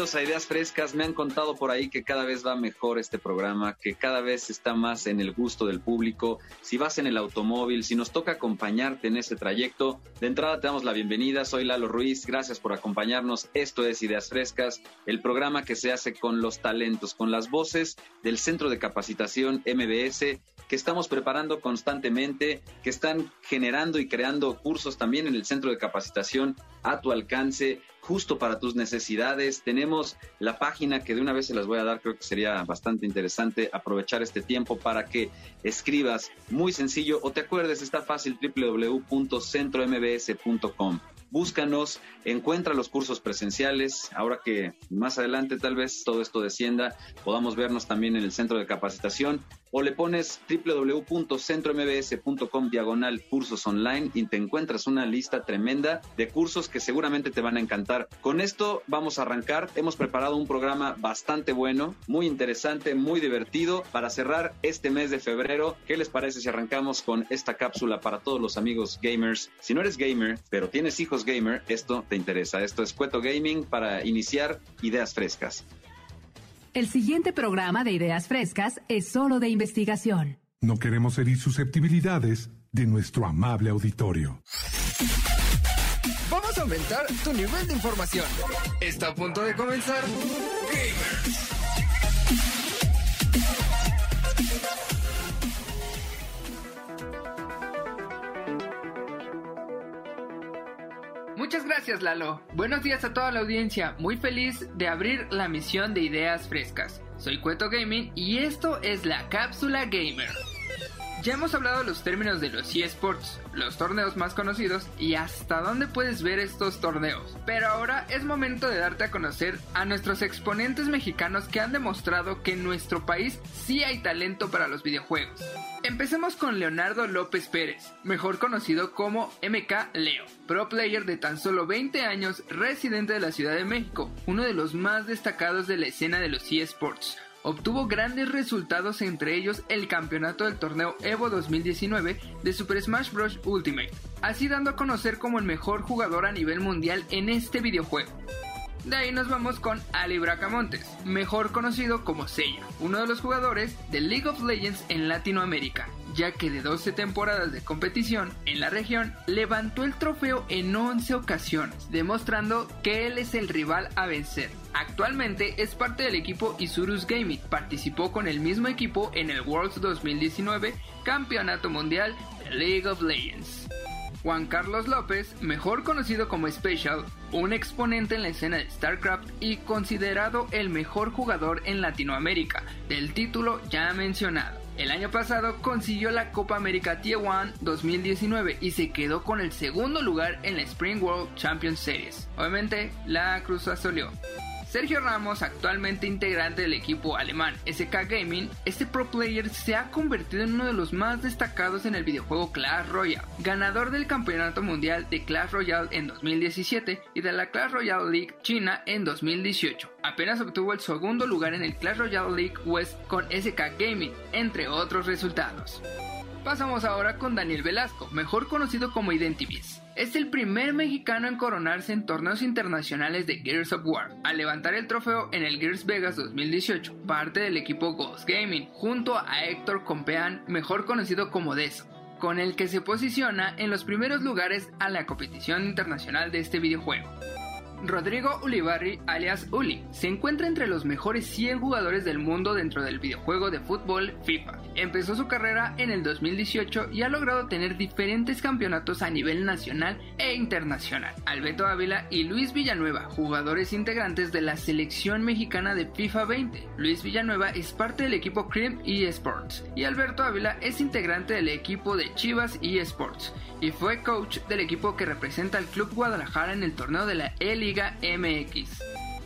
A Ideas Frescas. Me han contado por ahí que cada vez va mejor este programa, que cada vez está más en el gusto del público. Si vas en el automóvil, si nos toca acompañarte en ese trayecto, de entrada te damos la bienvenida. Soy Lalo Ruiz. Gracias por acompañarnos. Esto es Ideas Frescas, el programa que se hace con los talentos, con las voces del Centro de Capacitación MBS que estamos preparando constantemente, que están generando y creando cursos también en el Centro de Capacitación a tu alcance justo para tus necesidades. Tenemos la página que de una vez se las voy a dar, creo que sería bastante interesante aprovechar este tiempo para que escribas. Muy sencillo o te acuerdes, está fácil www.centrombs.com búscanos, encuentra los cursos presenciales, ahora que más adelante tal vez todo esto descienda, podamos vernos también en el centro de capacitación o le pones www.centrombs.com diagonal cursos online y te encuentras una lista tremenda de cursos que seguramente te van a encantar. Con esto vamos a arrancar. Hemos preparado un programa bastante bueno, muy interesante, muy divertido para cerrar este mes de febrero. ¿Qué les parece si arrancamos con esta cápsula para todos los amigos gamers? Si no eres gamer, pero tienes hijos gamer, esto te interesa. Esto es Cueto Gaming para iniciar ideas frescas. El siguiente programa de Ideas Frescas es solo de investigación. No queremos herir susceptibilidades de nuestro amable auditorio. Vamos a aumentar tu nivel de información. Está a punto de comenzar Gamers. Muchas gracias Lalo. Buenos días a toda la audiencia. Muy feliz de abrir la misión de ideas frescas. Soy Cueto Gaming y esto es la cápsula gamer. Ya hemos hablado de los términos de los eSports, los torneos más conocidos y hasta dónde puedes ver estos torneos. Pero ahora es momento de darte a conocer a nuestros exponentes mexicanos que han demostrado que en nuestro país sí hay talento para los videojuegos. Empecemos con Leonardo López Pérez, mejor conocido como MK Leo, pro player de tan solo 20 años, residente de la Ciudad de México, uno de los más destacados de la escena de los eSports obtuvo grandes resultados entre ellos el campeonato del torneo Evo 2019 de Super Smash Bros. Ultimate, así dando a conocer como el mejor jugador a nivel mundial en este videojuego. De ahí nos vamos con Ali Bracamontes, mejor conocido como Seiya, uno de los jugadores de League of Legends en Latinoamérica, ya que de 12 temporadas de competición en la región levantó el trofeo en 11 ocasiones, demostrando que él es el rival a vencer. Actualmente es parte del equipo Isurus Gaming, participó con el mismo equipo en el Worlds 2019 Campeonato Mundial de League of Legends. Juan Carlos López, mejor conocido como Special, un exponente en la escena de StarCraft y considerado el mejor jugador en Latinoamérica, del título ya mencionado. El año pasado consiguió la Copa América Tier 1 2019 y se quedó con el segundo lugar en la Spring World Champions Series. Obviamente, la cruz azul. Sergio Ramos, actualmente integrante del equipo alemán SK Gaming, este pro player se ha convertido en uno de los más destacados en el videojuego Clash Royale, ganador del Campeonato Mundial de Clash Royale en 2017 y de la Clash Royale League China en 2018. Apenas obtuvo el segundo lugar en el Clash Royale League West con SK Gaming, entre otros resultados. Pasamos ahora con Daniel Velasco, mejor conocido como Identivis. Es el primer mexicano en coronarse en torneos internacionales de Gears of War, al levantar el trofeo en el Gears Vegas 2018, parte del equipo Ghost Gaming, junto a Héctor Compeán, mejor conocido como Deso, con el que se posiciona en los primeros lugares a la competición internacional de este videojuego. Rodrigo Ulibarri, alias Uli, se encuentra entre los mejores 100 jugadores del mundo dentro del videojuego de fútbol FIFA. Empezó su carrera en el 2018 y ha logrado tener diferentes campeonatos a nivel nacional e internacional. Alberto Ávila y Luis Villanueva, jugadores integrantes de la selección mexicana de FIFA 20. Luis Villanueva es parte del equipo Cream eSports y Alberto Ávila es integrante del equipo de Chivas eSports y fue coach del equipo que representa al Club Guadalajara en el torneo de la E-Liga MX.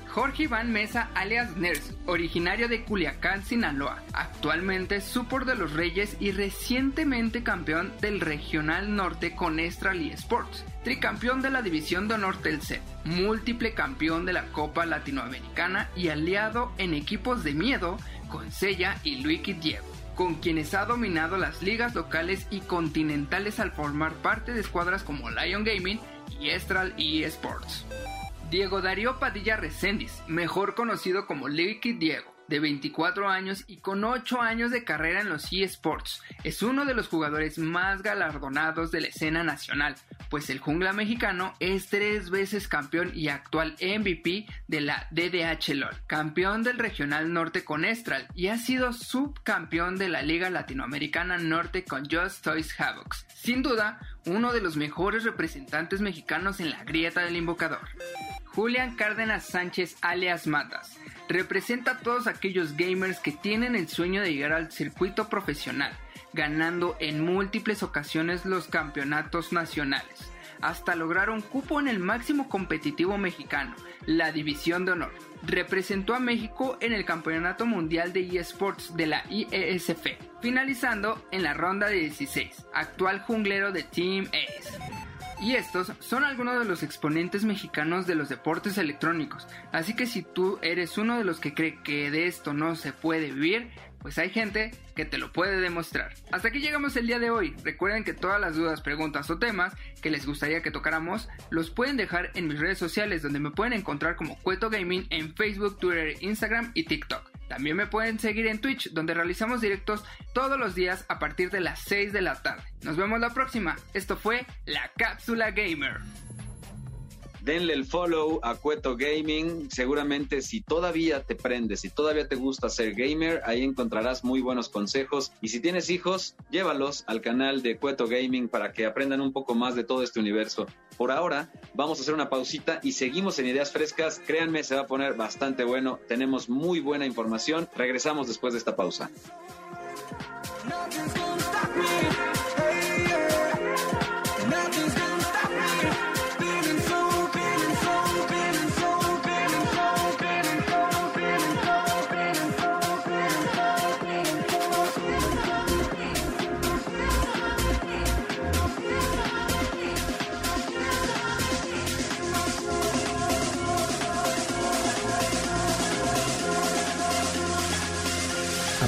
Jorge Iván Mesa alias Ners, originario de Culiacán, Sinaloa, actualmente Supor de los Reyes y recientemente campeón del Regional Norte con Estral Sports, tricampeón de la División de Honor C, múltiple campeón de la Copa Latinoamericana y aliado en equipos de miedo con Sella y Luiki Diego con quienes ha dominado las ligas locales y continentales al formar parte de escuadras como Lion Gaming y Estral eSports. Diego Darío Padilla Recendis, mejor conocido como Liquid Diego, de 24 años y con 8 años de carrera en los eSports. Es uno de los jugadores más galardonados de la escena nacional, pues el jungla mexicano es tres veces campeón y actual MVP de la DDH LOL, campeón del Regional Norte con Estral y ha sido subcampeón de la Liga Latinoamericana Norte con Just Toys Havocs. Sin duda, uno de los mejores representantes mexicanos en la grieta del invocador. Julián Cárdenas Sánchez alias Matas representa a todos aquellos gamers que tienen el sueño de llegar al circuito profesional, ganando en múltiples ocasiones los campeonatos nacionales, hasta lograr un cupo en el máximo competitivo mexicano, la División de Honor. Representó a México en el Campeonato Mundial de eSports de la IESF, finalizando en la ronda de 16, actual junglero de Team Ace. Y estos son algunos de los exponentes mexicanos de los deportes electrónicos. Así que si tú eres uno de los que cree que de esto no se puede vivir, pues hay gente que te lo puede demostrar. Hasta aquí llegamos el día de hoy. Recuerden que todas las dudas, preguntas o temas que les gustaría que tocáramos los pueden dejar en mis redes sociales donde me pueden encontrar como Cueto Gaming en Facebook, Twitter, Instagram y TikTok. También me pueden seguir en Twitch donde realizamos directos todos los días a partir de las 6 de la tarde. Nos vemos la próxima. Esto fue La Cápsula Gamer denle el follow a Cueto Gaming. Seguramente si todavía te prendes, si todavía te gusta ser gamer, ahí encontrarás muy buenos consejos. Y si tienes hijos, llévalos al canal de Cueto Gaming para que aprendan un poco más de todo este universo. Por ahora, vamos a hacer una pausita y seguimos en Ideas Frescas. Créanme, se va a poner bastante bueno. Tenemos muy buena información. Regresamos después de esta pausa.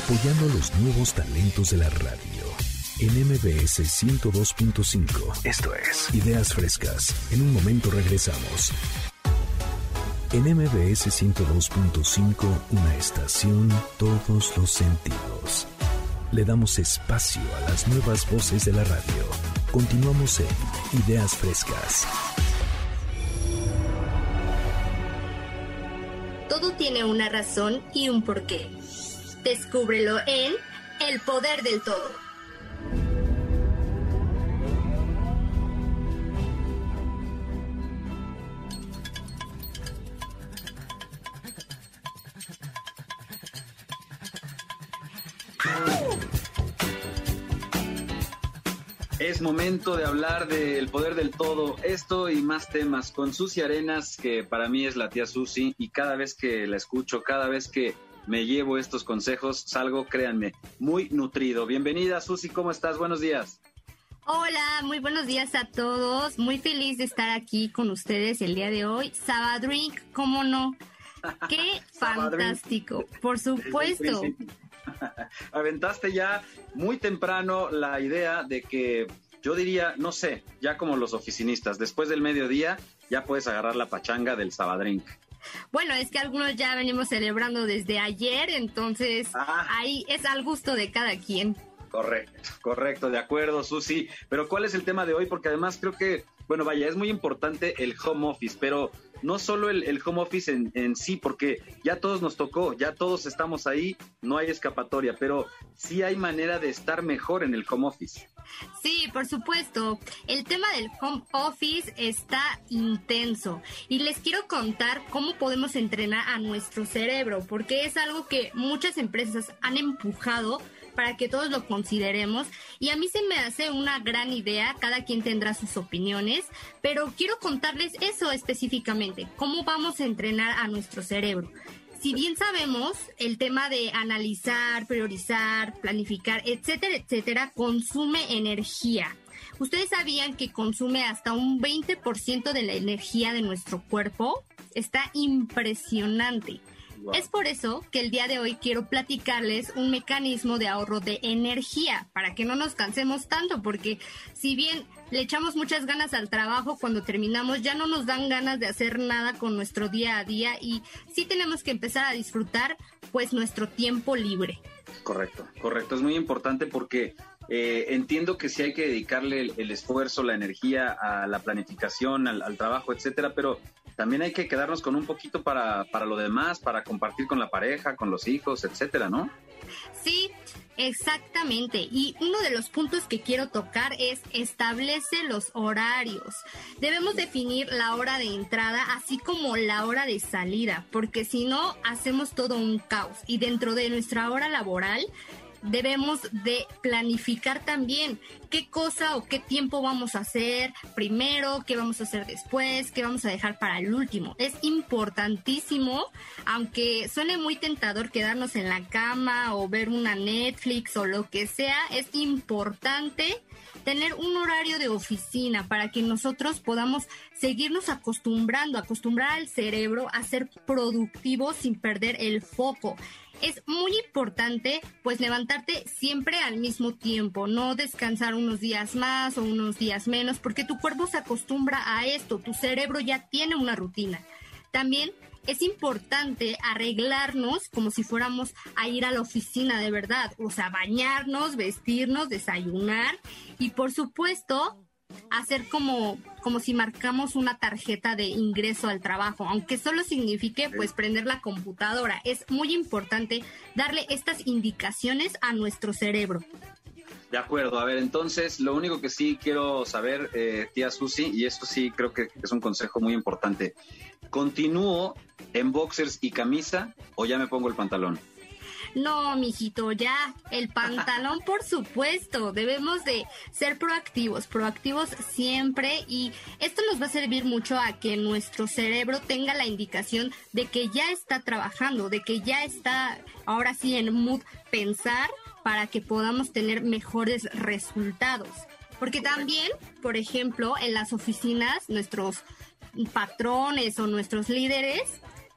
Apoyando los nuevos talentos de la radio. En MBS 102.5. Esto es Ideas Frescas. En un momento regresamos. En MBS 102.5, una estación, todos los sentidos. Le damos espacio a las nuevas voces de la radio. Continuamos en Ideas Frescas. Todo tiene una razón y un porqué. Descúbrelo en El Poder del Todo. Es momento de hablar del poder del todo, esto y más temas con Susi Arenas, que para mí es la tía Susi, y cada vez que la escucho, cada vez que me llevo estos consejos, salgo, créanme, muy nutrido. Bienvenida, Susi, ¿cómo estás? Buenos días. Hola, muy buenos días a todos. Muy feliz de estar aquí con ustedes el día de hoy. Sabadrink, ¿cómo no? Qué fantástico, por supuesto. Aventaste ya muy temprano la idea de que yo diría, no sé, ya como los oficinistas, después del mediodía ya puedes agarrar la pachanga del Sabadrink. Bueno, es que algunos ya venimos celebrando desde ayer, entonces ah. ahí es al gusto de cada quien. Correcto, correcto, de acuerdo, Susi. Pero ¿cuál es el tema de hoy? Porque además creo que, bueno, vaya, es muy importante el home office, pero no solo el, home office en, en, sí, porque ya todos nos tocó, ya todos estamos ahí, no hay escapatoria, pero sí hay manera de estar mejor en el home office. Sí, por supuesto. El tema del home office está intenso y les quiero contar cómo podemos entrenar a nuestro cerebro, porque es algo que muchas empresas han empujado para que todos lo consideremos. Y a mí se me hace una gran idea, cada quien tendrá sus opiniones, pero quiero contarles eso específicamente, cómo vamos a entrenar a nuestro cerebro. Si bien sabemos, el tema de analizar, priorizar, planificar, etcétera, etcétera, consume energía. ¿Ustedes sabían que consume hasta un 20% de la energía de nuestro cuerpo? Está impresionante. Es por eso que el día de hoy quiero platicarles un mecanismo de ahorro de energía para que no nos cansemos tanto, porque si bien le echamos muchas ganas al trabajo cuando terminamos, ya no nos dan ganas de hacer nada con nuestro día a día y sí tenemos que empezar a disfrutar pues nuestro tiempo libre. Correcto, correcto, es muy importante porque eh, entiendo que sí hay que dedicarle el, esfuerzo, la energía a la planificación, al, al trabajo, etcétera, pero también hay que quedarnos con un poquito para, para lo demás, para compartir con la pareja, con los hijos, etcétera, ¿no? Sí, Exactamente. Y uno de los puntos que quiero tocar es establece los horarios. Debemos definir la hora de entrada así como la hora de salida, porque si no, hacemos todo un caos. Y dentro de nuestra hora laboral, debemos de planificar también qué cosa o qué tiempo vamos a hacer primero, qué vamos a hacer después, qué vamos a dejar para el último. Es importantísimo, aunque suene muy tentador quedarnos en la cama o ver una Netflix o lo que sea, es importante tener un horario de oficina para que nosotros podamos seguirnos acostumbrando, acostumbrar al cerebro a ser productivo sin perder el foco es muy importante pues levantarte siempre al mismo tiempo, no descansar unos días más o unos días menos, porque tu cuerpo se acostumbra a esto, tu cerebro ya tiene una rutina. También es importante arreglarnos como si fuéramos a ir a la oficina de verdad, o sea, bañarnos, vestirnos, desayunar y por supuesto hacer como, como si marcamos una tarjeta de ingreso al trabajo, aunque solo signifique pues prender la computadora. Es muy importante darle estas indicaciones a nuestro cerebro. De acuerdo, a ver, entonces lo único que sí quiero saber, eh, tía Susi, y esto sí creo que es un consejo muy importante, ¿continúo en boxers y camisa o ya me pongo el pantalón? No, mijito, ya, el pantalón, por supuesto, debemos de ser proactivos, proactivos siempre y esto nos va a servir mucho a que nuestro cerebro tenga la indicación de que ya está trabajando, de que ya está ahora sí en mood pensar para que podamos tener mejores resultados. Porque también, por ejemplo, en las oficinas, nuestros patrones o nuestros líderes,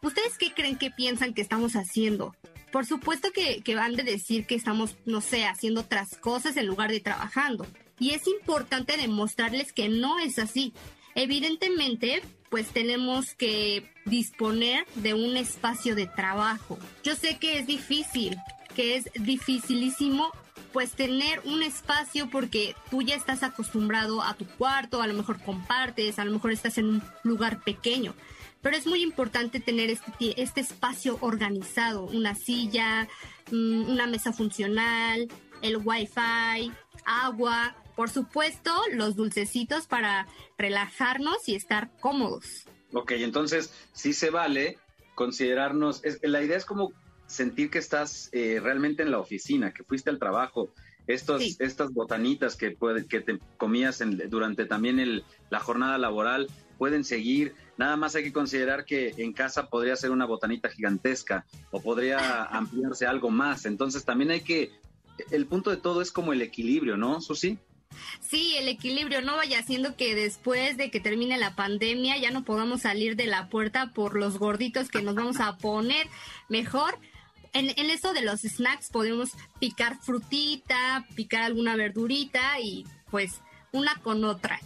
¿ustedes qué creen que piensan que estamos haciendo? Por supuesto que, van de decir que estamos, no sé, haciendo otras cosas en lugar de trabajando. Y es importante demostrarles que no es así. Evidentemente, pues tenemos que disponer de un espacio de trabajo. Yo sé que es difícil, que es dificilísimo pues tener un espacio porque tú ya estás acostumbrado a tu cuarto, a lo mejor compartes, a lo mejor estás en un lugar pequeño pero es muy importante tener este, este espacio organizado, una silla, mm, una mesa funcional, el wifi, agua, por supuesto, los dulcecitos para relajarnos y estar cómodos. Ok, entonces sí se vale considerarnos, la idea es como sentir que estás eh, realmente en la oficina, que fuiste al trabajo, estos, estas botanitas que, puede, que te comías durante también el, la jornada laboral pueden seguir, Nada más hay que considerar que en casa podría ser una botanita gigantesca o podría ampliarse algo más. Entonces también hay que, el punto de todo es como el equilibrio, ¿no, Susi? Sí, el equilibrio, no vaya siendo que después de que termine la pandemia ya no podamos salir de la puerta por los gorditos que nos vamos a poner. Mejor en, en, eso de los snacks podemos picar frutita, picar alguna verdurita y pues una con otra.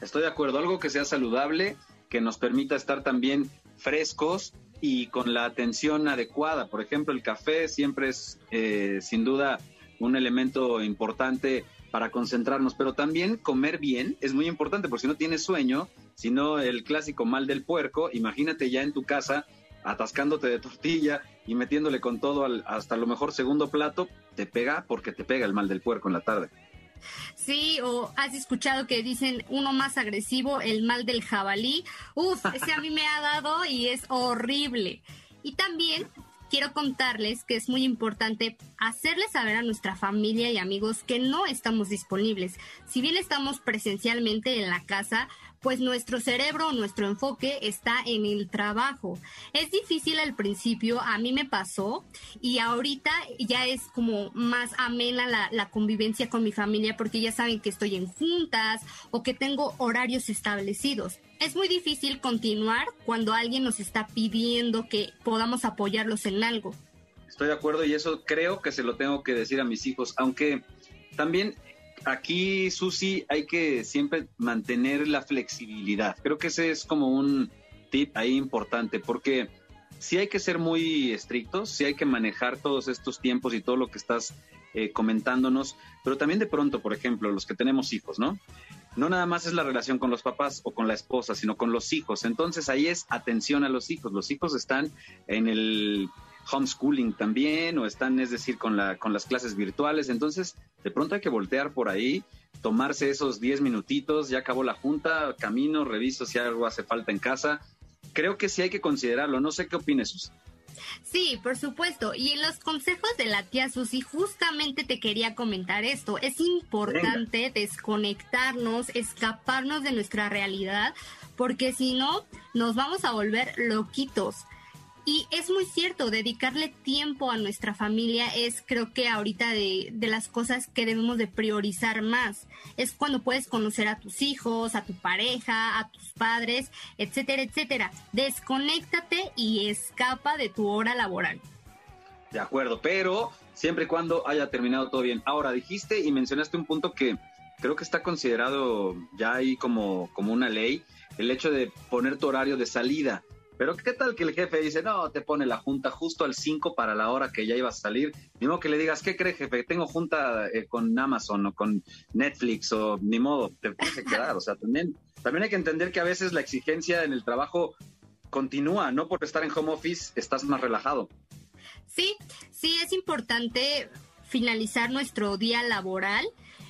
Estoy de acuerdo, algo que sea saludable que nos permita estar también frescos y con la atención adecuada. Por ejemplo, el café siempre es eh, sin duda un elemento importante para concentrarnos, pero también comer bien es muy importante, porque si no tienes sueño, si no el clásico mal del puerco, imagínate ya en tu casa atascándote de tortilla y metiéndole con todo al, hasta lo mejor segundo plato, te pega porque te pega el mal del puerco en la tarde. Sí, o has escuchado que dicen uno más agresivo, el mal del jabalí. Uf, ese a mí me ha dado y es horrible. Y también quiero contarles que es muy importante hacerles saber a nuestra familia y amigos que no estamos disponibles. Si bien estamos presencialmente en la casa, pues nuestro cerebro, nuestro enfoque está en el trabajo. Es difícil al principio, a mí me pasó y ahorita ya es como más amena la, la, convivencia con mi familia porque ya saben que estoy en juntas o que tengo horarios establecidos. Es muy difícil continuar cuando alguien nos está pidiendo que podamos apoyarlos en algo. Estoy de acuerdo y eso creo que se lo tengo que decir a mis hijos, aunque también aquí, Susi, hay que siempre mantener la flexibilidad. Creo que ese es como un tip ahí importante, porque sí hay que ser muy estrictos, sí hay que manejar todos estos tiempos y todo lo que estás eh, comentándonos, pero también de pronto, por ejemplo, los que tenemos hijos, ¿no? No nada más es la relación con los papás o con la esposa, sino con los hijos. Entonces ahí es atención a los hijos. Los hijos están en el homeschooling también o están, es decir, con, la, con las clases virtuales. Entonces, de pronto hay que voltear por ahí, tomarse esos 10 minutitos, ya acabó la junta, camino, reviso si algo hace falta en casa. Creo que sí hay que considerarlo. No sé qué opines, Susi. Sí, por supuesto. Y en los consejos de la tía Susi, justamente te quería comentar esto. Es importante Venga. desconectarnos, escaparnos de nuestra realidad, porque si no, nos vamos a volver loquitos. Y es muy cierto, dedicarle tiempo a nuestra familia es creo que ahorita de, de, las cosas que debemos de priorizar más. Es cuando puedes conocer a tus hijos, a tu pareja, a tus padres, etcétera, etcétera. Desconéctate y escapa de tu hora laboral. De acuerdo, pero siempre y cuando haya terminado todo bien. Ahora, dijiste y mencionaste un punto que creo que está considerado ya ahí como, como una ley, el hecho de poner tu horario de salida. Pero ¿qué tal que el jefe dice, no, te pone la junta justo al 5 para la hora que ya ibas a salir? Ni modo que le digas, ¿qué cree jefe? Tengo junta eh, con Amazon o con Netflix o ni modo, te tienes que quedar. O sea, también, también hay que entender que a veces la exigencia en el trabajo continúa, no por estar en home office estás más relajado. Sí, sí, es importante finalizar nuestro día laboral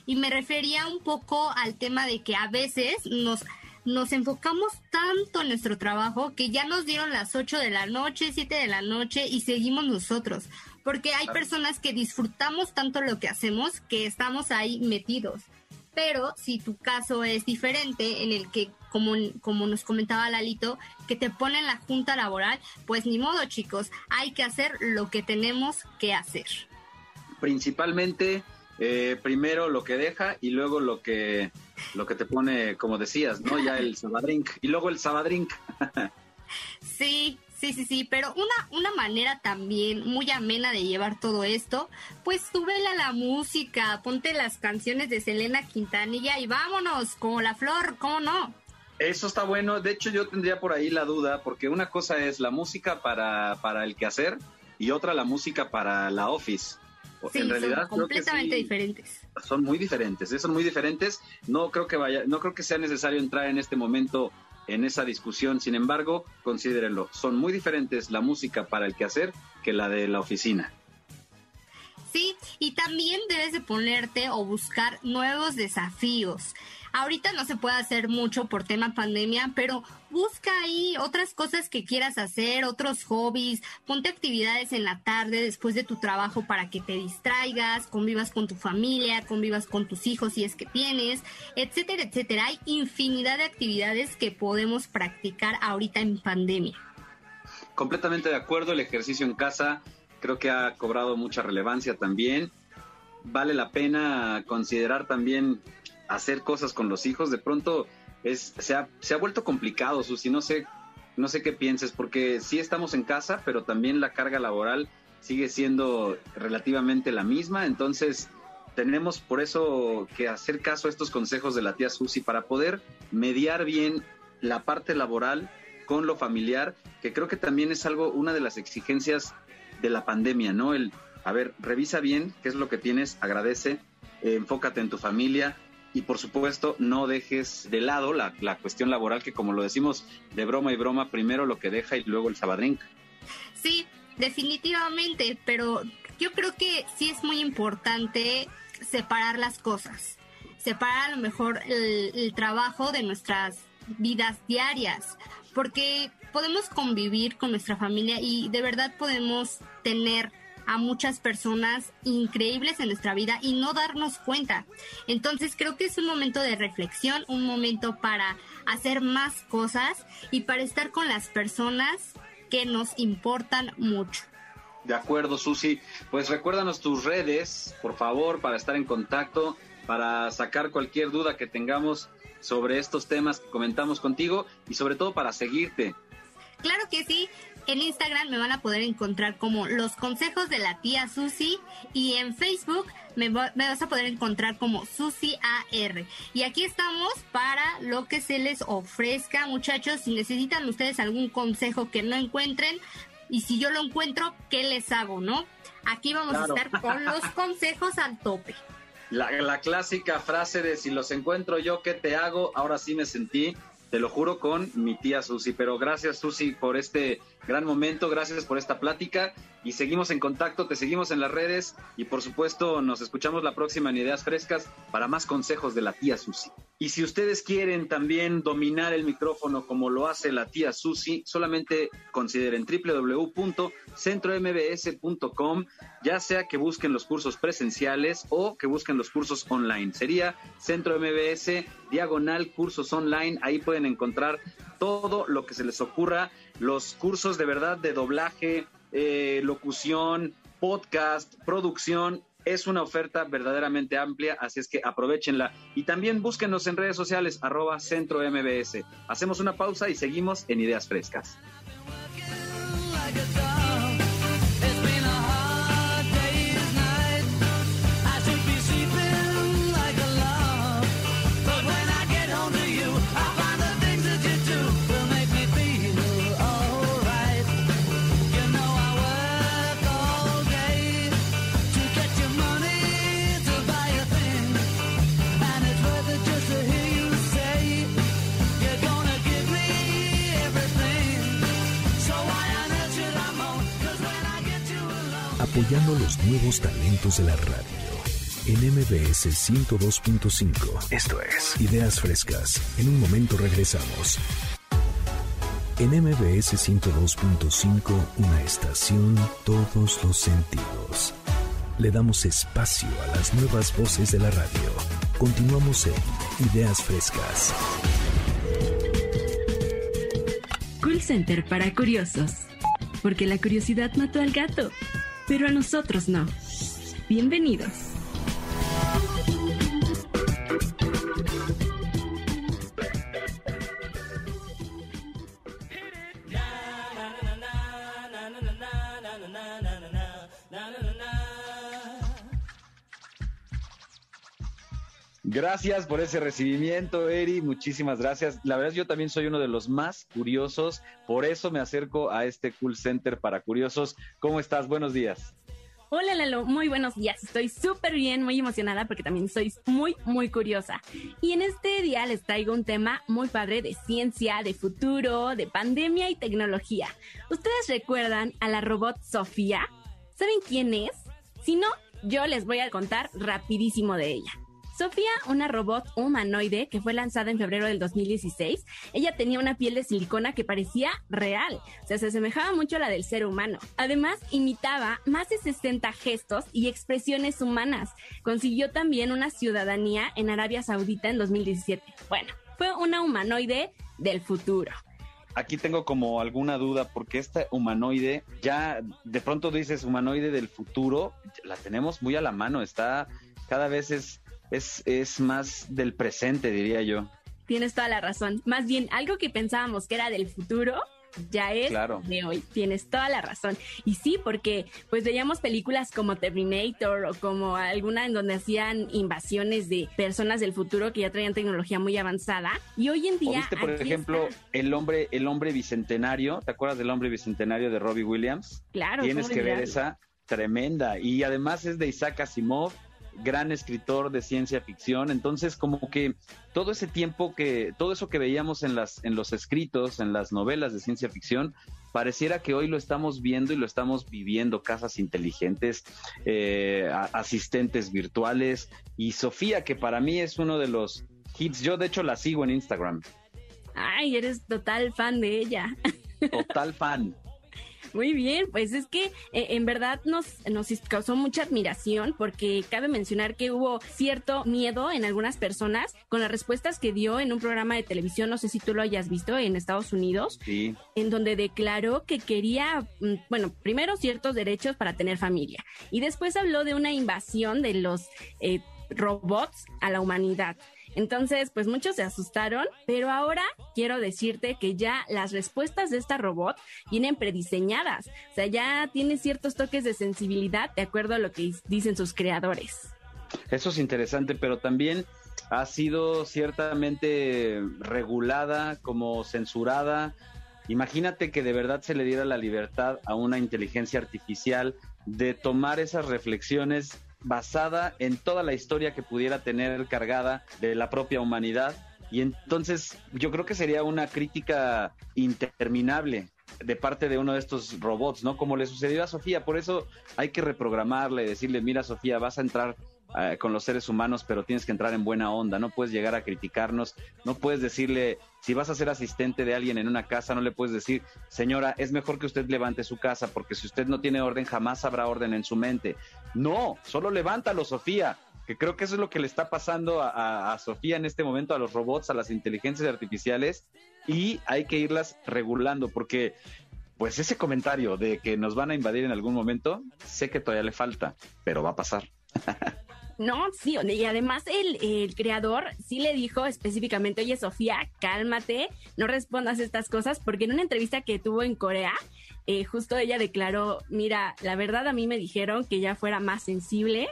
y me refería un poco al tema de que a veces nos nos enfocamos tanto en nuestro trabajo que ya nos dieron las 8 de la noche, 7 de la noche y seguimos nosotros. Porque hay personas que disfrutamos tanto lo que hacemos que estamos ahí metidos. Pero si tu caso es diferente, en el que, como, como nos comentaba Lalito, que te ponen la junta laboral, pues ni modo chicos, hay que hacer lo que tenemos que hacer. Principalmente, eh, primero lo que deja y luego lo que lo que te pone, como decías, ¿no? Ya el sabadrink y luego el sabadrink. sí, sí, sí, sí, pero una, una manera también muy amena de llevar todo esto, pues súbele a la música, ponte las canciones de Selena Quintanilla y vámonos, como la flor, ¿cómo no? Eso está bueno, de hecho yo tendría por ahí la duda, porque una cosa es la música para, para el quehacer y otra la música para la office. Sí, en realidad son completamente sí, diferentes. Son muy diferentes, ¿eh? son muy diferentes. No creo que vaya, no creo que sea necesario entrar en este momento en esa discusión. Sin embargo, considérenlo, son muy diferentes la música para el quehacer que la de la oficina. Sí, y también debes de ponerte o buscar nuevos desafíos. Ahorita no se puede hacer mucho por tema pandemia, pero busca ahí otras cosas que quieras hacer, otros hobbies, ponte actividades en la tarde después de tu trabajo para que te distraigas, convivas con tu familia, convivas con tus hijos si es que tienes, etcétera, etcétera. Hay infinidad de actividades que podemos practicar ahorita en pandemia. Completamente de acuerdo, el ejercicio en casa creo que ha cobrado mucha relevancia también. Vale la pena considerar también hacer cosas con los hijos, de pronto es, se, ha, se ha vuelto complicado, Susi, no sé, no sé qué pienses, porque sí estamos en casa, pero también la carga laboral sigue siendo relativamente la misma, entonces tenemos por eso que hacer caso a estos consejos de la tía Susi para poder mediar bien la parte laboral con lo familiar, que creo que también es algo, una de las exigencias de la pandemia, ¿no? El, a ver, revisa bien qué es lo que tienes, agradece, enfócate en tu familia y por supuesto no dejes de lado la, la, cuestión laboral que como lo decimos de broma y broma, primero lo que deja y luego el sabadrink. Sí, definitivamente, pero yo creo que sí es muy importante separar las cosas, separar a lo mejor el trabajo de nuestras vidas diarias, porque podemos convivir con nuestra familia y de verdad podemos tener a muchas personas increíbles en nuestra vida y no darnos cuenta. Entonces creo que es un momento de reflexión, un momento para hacer más cosas y para estar con las personas que nos importan mucho. De acuerdo, Susi. Pues recuérdanos tus redes, por favor, para estar en contacto, para sacar cualquier duda que tengamos sobre estos temas que comentamos contigo y sobre todo para seguirte. Claro que sí. En Instagram me van a poder encontrar como los consejos de la tía Susi y en Facebook me, vas a poder encontrar como Susi AR. Y aquí estamos para lo que se les ofrezca, muchachos. Si necesitan ustedes algún consejo que no encuentren y si yo lo encuentro, ¿qué les hago, no? Aquí vamos a estar con los consejos al tope. La, la clásica frase de si los encuentro yo, ¿qué te hago? Ahora sí me sentí te lo juro con mi tía Susi. Pero gracias Susi por este gran momento, gracias por esta plática y seguimos en contacto, te seguimos en las redes y por supuesto nos escuchamos la próxima en Ideas Frescas para más consejos de la tía Susi. Y si ustedes quieren también dominar el micrófono como lo hace la tía Susi, solamente consideren www.centrombs.com, ya sea que busquen los cursos presenciales o que busquen los cursos online. Sería Centro MBS, diagonal cursos online, ahí pueden encontrar todo lo que se les ocurra, los cursos de verdad de doblaje, eh, locución, podcast, producción, es una oferta verdaderamente amplia, así es que aprovechenla. Y también búsquenos en redes sociales, arroba centro MBS. Hacemos una pausa y seguimos en Ideas Frescas. Apoyando los nuevos talentos de la radio. En MBS 102.5. Esto es Ideas Frescas. En un momento regresamos. En MBS 102.5, una estación, todos los sentidos. Le damos espacio a las nuevas voces de la radio. Continuamos en Ideas Frescas. Cool Center para curiosos. Porque la curiosidad mató al gato pero a nosotros no. Bienvenidos. Gracias por ese recibimiento, Eri. Muchísimas gracias. La verdad, yo también soy uno de los más curiosos. Por eso me acerco a este Cool Center para curiosos. ¿Cómo estás? Buenos días. Hola Lalo, muy buenos días. Estoy súper bien, muy emocionada porque también soy muy, muy curiosa. Y en este día les traigo un tema muy padre de ciencia, de futuro, de pandemia y tecnología. ¿Ustedes recuerdan a la robot Sofía? ¿Saben quién es? Si no, yo les voy a contar rapidísimo de ella. Sofía, una robot humanoide que fue lanzada en febrero del 2016, ella tenía una piel de silicona que parecía real, o sea, se asemejaba mucho a la del ser humano. Además, imitaba más de 60 gestos y expresiones humanas. Consiguió también una ciudadanía en Arabia Saudita en 2017. Bueno, fue una humanoide del futuro aquí tengo como alguna duda porque esta humanoide ya de pronto dices humanoide del futuro, la tenemos muy a la mano, está cada vez es es, es más del presente, diría yo. Tienes toda la razón. Más bien, algo que pensábamos que era del futuro, ya es de hoy. Tienes toda la razón. Y sí, porque pues veíamos películas como Terminator o como alguna en donde hacían invasiones de personas del futuro que ya traían tecnología muy avanzada. Y hoy en día. ¿Viste, por ejemplo, el hombre, el hombre bicentenario? ¿Te acuerdas del hombre bicentenario de Robbie Williams? Claro. Tienes que ver esa tremenda. Y además es de Isaac Asimov gran escritor de ciencia ficción. Entonces, como que todo ese tiempo que, todo eso que veíamos en las, en los escritos, en las novelas de ciencia ficción, pareciera que hoy lo estamos viendo y lo estamos viviendo, casas inteligentes, eh, asistentes virtuales y Sofía, que para mí es uno de los hits, yo de hecho la sigo en Instagram. Ay, eres total fan de ella. Total fan. Muy bien, pues es que eh, en verdad nos, nos causó mucha admiración porque cabe mencionar que hubo cierto miedo en algunas personas con las respuestas que dio en un programa de televisión, no sé si tú lo hayas visto en Estados Unidos, sí. en donde declaró que quería, mm, bueno, primero ciertos derechos para tener familia y después habló de una invasión de los eh, robots a la humanidad. Entonces, pues muchos se asustaron, pero ahora quiero decirte que ya las respuestas de esta robot vienen prediseñadas, o sea, ya tiene ciertos toques de sensibilidad de acuerdo a lo que dicen sus creadores. Eso es interesante, pero también ha sido ciertamente regulada, como censurada. Imagínate que de verdad se le diera la libertad a una inteligencia artificial de tomar esas reflexiones basada en toda la historia que pudiera tener cargada de la propia humanidad. Y entonces yo creo que sería una crítica interminable de parte de uno de estos robots, ¿no? Como le sucedió a Sofía. Por eso hay que reprogramarle, decirle, mira Sofía, vas a entrar eh, con los seres humanos, pero tienes que entrar en buena onda, no puedes llegar a criticarnos, no puedes decirle, si vas a ser asistente de alguien en una casa, no le puedes decir, señora, es mejor que usted levante su casa, porque si usted no tiene orden, jamás habrá orden en su mente. No, solo levántalo, Sofía, que creo que eso es lo que le está pasando a, a Sofía en este momento, a los robots, a las inteligencias artificiales, y hay que irlas regulando, porque pues ese comentario de que nos van a invadir en algún momento, sé que todavía le falta, pero va a pasar. No, sí, y además el, creador sí le dijo específicamente, oye Sofía, cálmate, no respondas estas cosas, porque en una entrevista que tuvo en Corea, eh, justo ella declaró, mira, la verdad a mí me dijeron que ya fuera más sensible.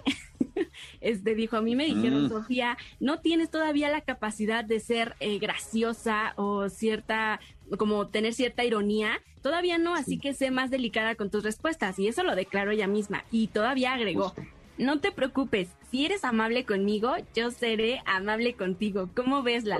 este dijo, a mí me dijeron, mm. Sofía, no tienes todavía la capacidad de ser eh, graciosa o cierta, como tener cierta ironía, todavía no, así que sé más delicada con tus respuestas. Y eso lo declaró ella misma. Y todavía agregó, no te preocupes, si eres amable conmigo, yo seré amable contigo. ¿Cómo ves la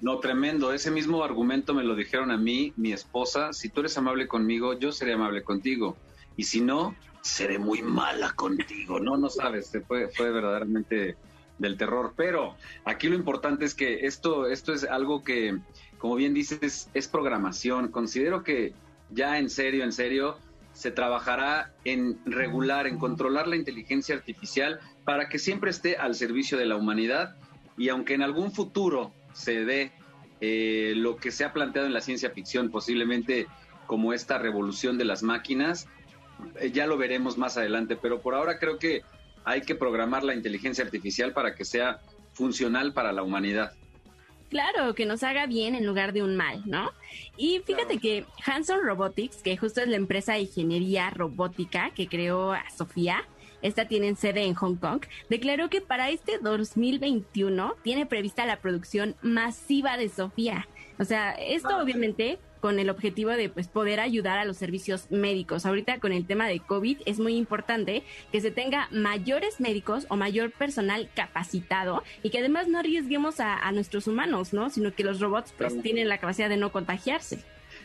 No, tremendo. Ese mismo argumento me lo dijeron a mí, mi esposa. Si tú eres amable conmigo, yo seré amable contigo. Y si no, seré muy mala contigo. No, no sabes, fue, fue verdaderamente del terror. Pero aquí lo importante es que esto, esto es algo que, como bien dices, es programación. Considero que ya en serio, en serio, se trabajará en regular, en controlar la inteligencia artificial para que siempre esté al servicio de la humanidad y aunque en algún futuro se dé eh, lo que se ha planteado en la ciencia ficción, posiblemente como esta revolución de las máquinas, eh, ya lo veremos más adelante, pero por ahora creo que hay que programar la inteligencia artificial para que sea funcional para la humanidad. Claro, que nos haga bien en lugar de un mal, ¿no? Y fíjate que Hanson Robotics, que justo es la empresa de ingeniería robótica que creó a Sofía, esta tiene sede en Hong Kong, declaró que para este 2021 tiene prevista la producción masiva de Sofía. O sea, esto ah, obviamente con el objetivo de pues poder ayudar a los servicios médicos. Ahorita con el tema de COVID es muy importante que se tenga mayores médicos o mayor personal capacitado y que además no arriesguemos a, nuestros humanos, ¿no? Sino que los robots pues tienen la capacidad de no contagiarse.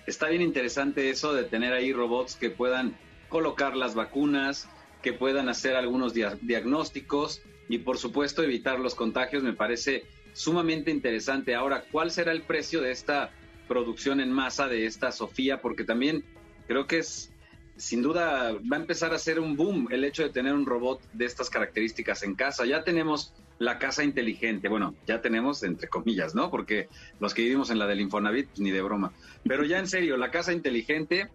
Está bien interesante eso de tener ahí robots que puedan colocar las vacunas, que puedan hacer algunos diagnósticos y por supuesto evitar los contagios me parece sumamente interesante. Ahora, ¿cuál será el precio de esta producción en masa de esta Sofía, porque también creo que es, sin duda, va a empezar a ser un boom el hecho de tener un robot de estas características en casa. Ya tenemos la casa inteligente, bueno, ya tenemos entre comillas, ¿no? Porque los que vivimos en la del Infonavit, pues, ni de broma. Pero ya en serio, la casa inteligente,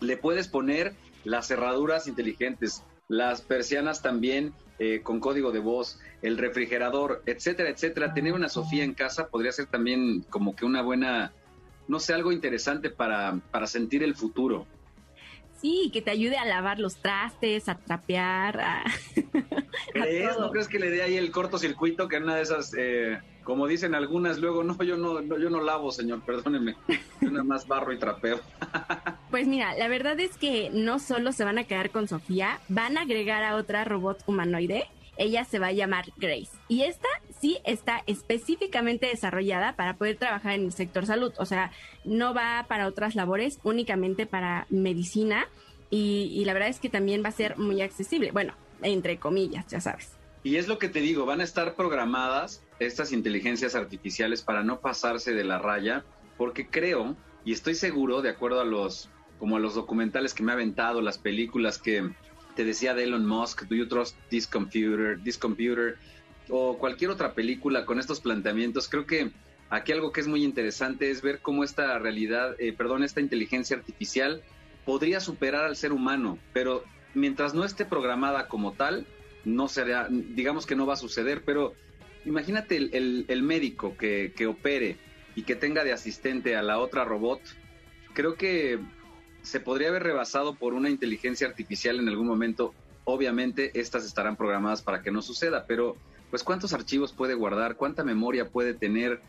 le puedes poner las cerraduras inteligentes, las persianas también eh, con código de voz, el refrigerador, etcétera, etcétera. Tener una Sofía en casa podría ser también como que una buena no sé, algo interesante para, para sentir el futuro. Sí, que te ayude a lavar los trastes, a trapear, a... ¿Crees? ¿No crees que le dé ahí el cortocircuito que una de esas, eh, como dicen algunas, luego no, yo no, yo no lavo, señor, perdóneme, yo nada más barro y trapeo. pues mira, la verdad es que no solo se van a quedar con Sofía, van a agregar a otra robot humanoide ella se va a llamar Grace. Y esta sí está específicamente desarrollada para poder trabajar en el sector salud. O sea, no va para otras labores, únicamente para medicina. Y, la verdad es que también va a ser muy accesible. Bueno, entre comillas, ya sabes. Y es lo que te digo, van a estar programadas estas inteligencias artificiales para no pasarse de la raya, porque creo y estoy seguro, de acuerdo a los como a los documentales que me ha aventado, las películas que te decía de Elon Musk, Do You Trust This Computer, This Computer, o cualquier otra película con estos planteamientos, creo que aquí algo que es muy interesante es ver cómo esta realidad, eh, perdón, esta inteligencia artificial podría superar al ser humano, pero mientras no esté programada como tal, no será, digamos que no va a suceder, pero imagínate el, médico que, que opere y que tenga de asistente a la otra robot, creo que se podría haber rebasado por una inteligencia artificial en algún momento. Obviamente estas estarán programadas para que no suceda, pero pues cuántos archivos puede guardar, cuánta memoria puede tener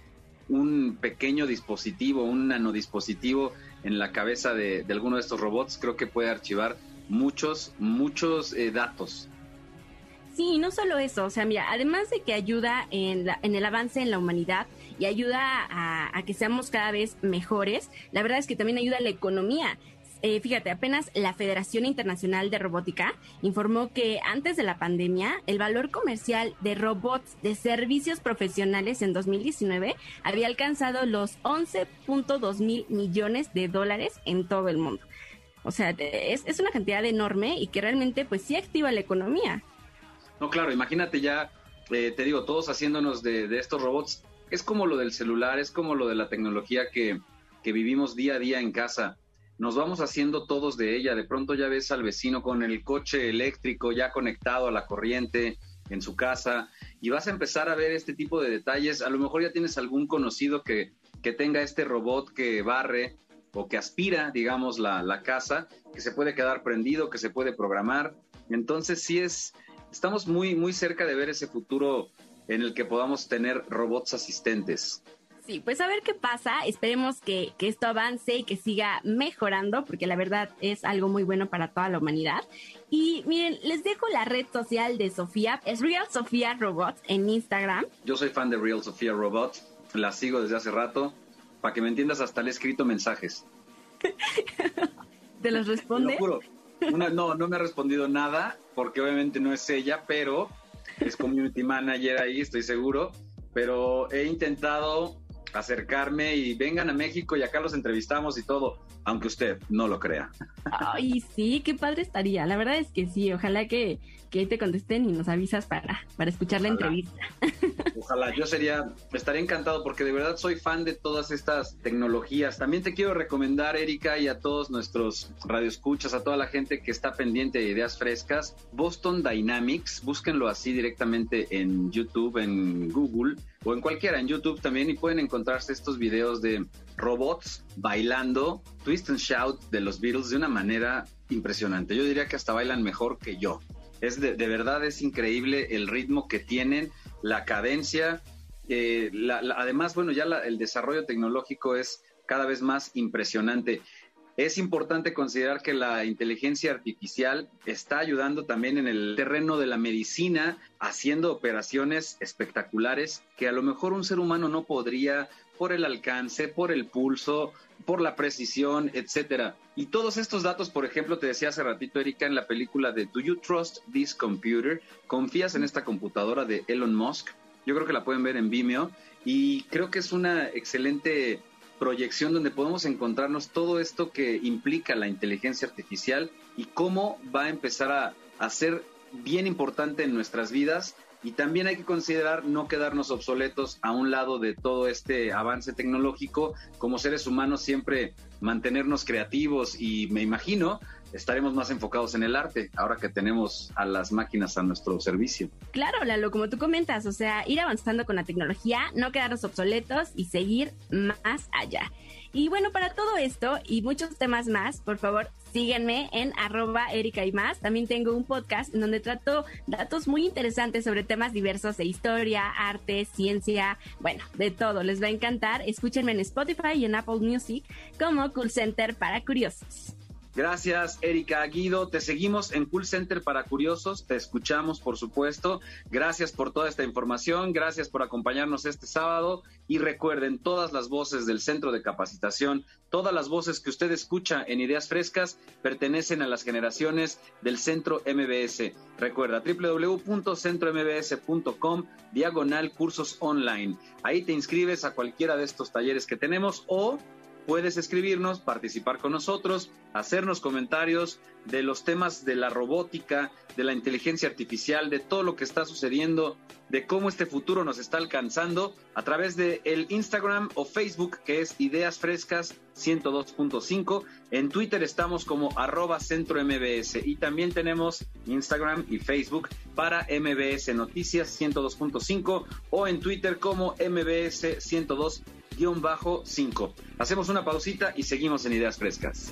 un pequeño dispositivo, un nanodispositivo en la cabeza de, alguno de estos robots, creo que puede archivar muchos, muchos eh, datos. Sí, no solo eso, o sea, mira, además de que ayuda en, en el avance en la humanidad y ayuda a, que seamos cada vez mejores, la verdad es que también ayuda a la economía. Eh, fíjate, apenas la Federación Internacional de Robótica informó que antes de la pandemia, el valor comercial de robots de servicios profesionales en 2019 había alcanzado los 11.2 mil millones de dólares en todo el mundo. O sea, es, una cantidad enorme y que realmente pues sí activa la economía. No, claro, imagínate ya, eh, te digo, todos haciéndonos de, de, estos robots. Es como lo del celular, es como lo de la tecnología que, que vivimos día a día en casa nos vamos haciendo todos de ella. De pronto ya ves al vecino con el coche eléctrico ya conectado a la corriente en su casa y vas a empezar a ver este tipo de detalles. A lo mejor ya tienes algún conocido que, que tenga este robot que barre o que aspira, digamos, la, la casa, que se puede quedar prendido, que se puede programar. Entonces sí es, estamos muy, muy cerca de ver ese futuro en el que podamos tener robots asistentes. Sí, pues a ver qué pasa. Esperemos que, que, esto avance y que siga mejorando, porque la verdad es algo muy bueno para toda la humanidad. Y miren, les dejo la red social de Sofía. Es Real Sofía Robot en Instagram. Yo soy fan de Real Sofía Robot. La sigo desde hace rato. Para que me entiendas, hasta le he escrito mensajes. ¿Te los responde? Te lo juro. Una, no, no me ha respondido nada, porque obviamente no es ella, pero es community manager ahí, estoy seguro. Pero he intentado acercarme y vengan a México y acá los entrevistamos y todo, aunque usted no lo crea. Ay, sí, qué padre estaría. La verdad es que sí, ojalá que, que te contesten y nos avisas para, para escuchar la entrevista. Ojalá, yo sería, estaría encantado porque de verdad soy fan de todas estas tecnologías. También te quiero recomendar, Erika, y a todos nuestros radioescuchas, a toda la gente que está pendiente de ideas frescas, Boston Dynamics, búsquenlo así directamente en YouTube, en Google o en cualquiera, en YouTube también, y pueden encontrarse estos videos de robots bailando Twist and Shout de los Beatles de una manera impresionante. Yo diría que hasta bailan mejor que yo. Es de, de verdad es increíble el ritmo que tienen, la cadencia. Eh, además, bueno, ya el desarrollo tecnológico es cada vez más impresionante. Es importante considerar que la inteligencia artificial está ayudando también en el terreno de la medicina, haciendo operaciones espectaculares que a lo mejor un ser humano no podría por el alcance, por el pulso, por la precisión, etcétera. Y todos estos datos, por ejemplo, te decía hace ratito, Erika, en la película de Do You Trust This Computer? ¿Confías en esta computadora de Elon Musk? Yo creo que la pueden ver en Vimeo y creo que es una excelente proyección donde podemos encontrarnos todo esto que implica la inteligencia artificial y cómo va a empezar a, a ser bien importante en nuestras vidas y también hay que considerar no quedarnos obsoletos a un lado de todo este avance tecnológico, como seres humanos siempre mantenernos creativos y me imagino estaremos más enfocados en el arte ahora que tenemos a las máquinas a nuestro servicio. Claro, Lalo, como tú comentas, o sea, ir avanzando con la tecnología, no quedarnos obsoletos y seguir más allá. Y bueno, para todo esto y muchos temas más, por favor, síguenme en arroba Erika y más. También tengo un podcast en donde trato datos muy interesantes sobre temas diversos de historia, arte, ciencia, bueno, de todo. Les va a encantar. Escúchenme en Spotify y en Apple Music como Cool Center para curiosos. Gracias, Erika Guido. Te seguimos en Cool Center para Curiosos. Te escuchamos, por supuesto. Gracias por toda esta información. Gracias por acompañarnos este sábado. Y recuerden, todas las voces del Centro de Capacitación, todas las voces que usted escucha en Ideas Frescas pertenecen a las generaciones del Centro MBS. Recuerda, www.centrombs.com, diagonal cursos online. Ahí te inscribes a cualquiera de estos talleres que tenemos o puedes escribirnos, participar con nosotros, hacernos comentarios de los temas de la robótica, de la inteligencia artificial, de todo lo que está sucediendo, de cómo este futuro nos está alcanzando a través de el Instagram o Facebook que es Ideas Frescas 102.5. En Twitter estamos como arroba centro y también tenemos Instagram y Facebook para MBS Noticias 102.5 o en Twitter como MBS 102-5. Hacemos una pausita y seguimos en Ideas Frescas.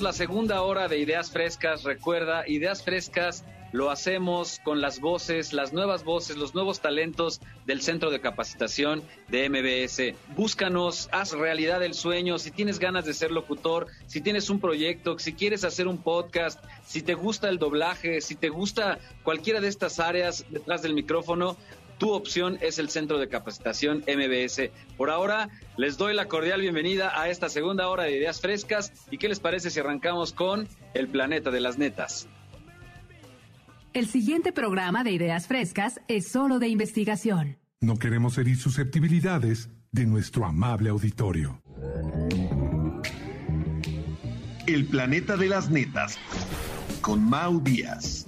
La segunda hora de Ideas Frescas. Recuerda, Ideas Frescas lo hacemos con las voces, las nuevas voces, los nuevos talentos del Centro de Capacitación de MBS. Búscanos, haz realidad el sueño. Si tienes ganas de ser locutor, si tienes un proyecto, si quieres hacer un podcast, si te gusta el doblaje, si te gusta cualquiera de estas áreas detrás del micrófono, tu opción es el Centro de Capacitación MBS. Por ahora, les doy la cordial bienvenida a esta segunda hora de Ideas Frescas. ¿Y qué les parece si arrancamos con El Planeta de las Netas? El siguiente programa de Ideas Frescas es solo de investigación. No queremos herir susceptibilidades de nuestro amable auditorio. El Planeta de las Netas con Mau Díaz.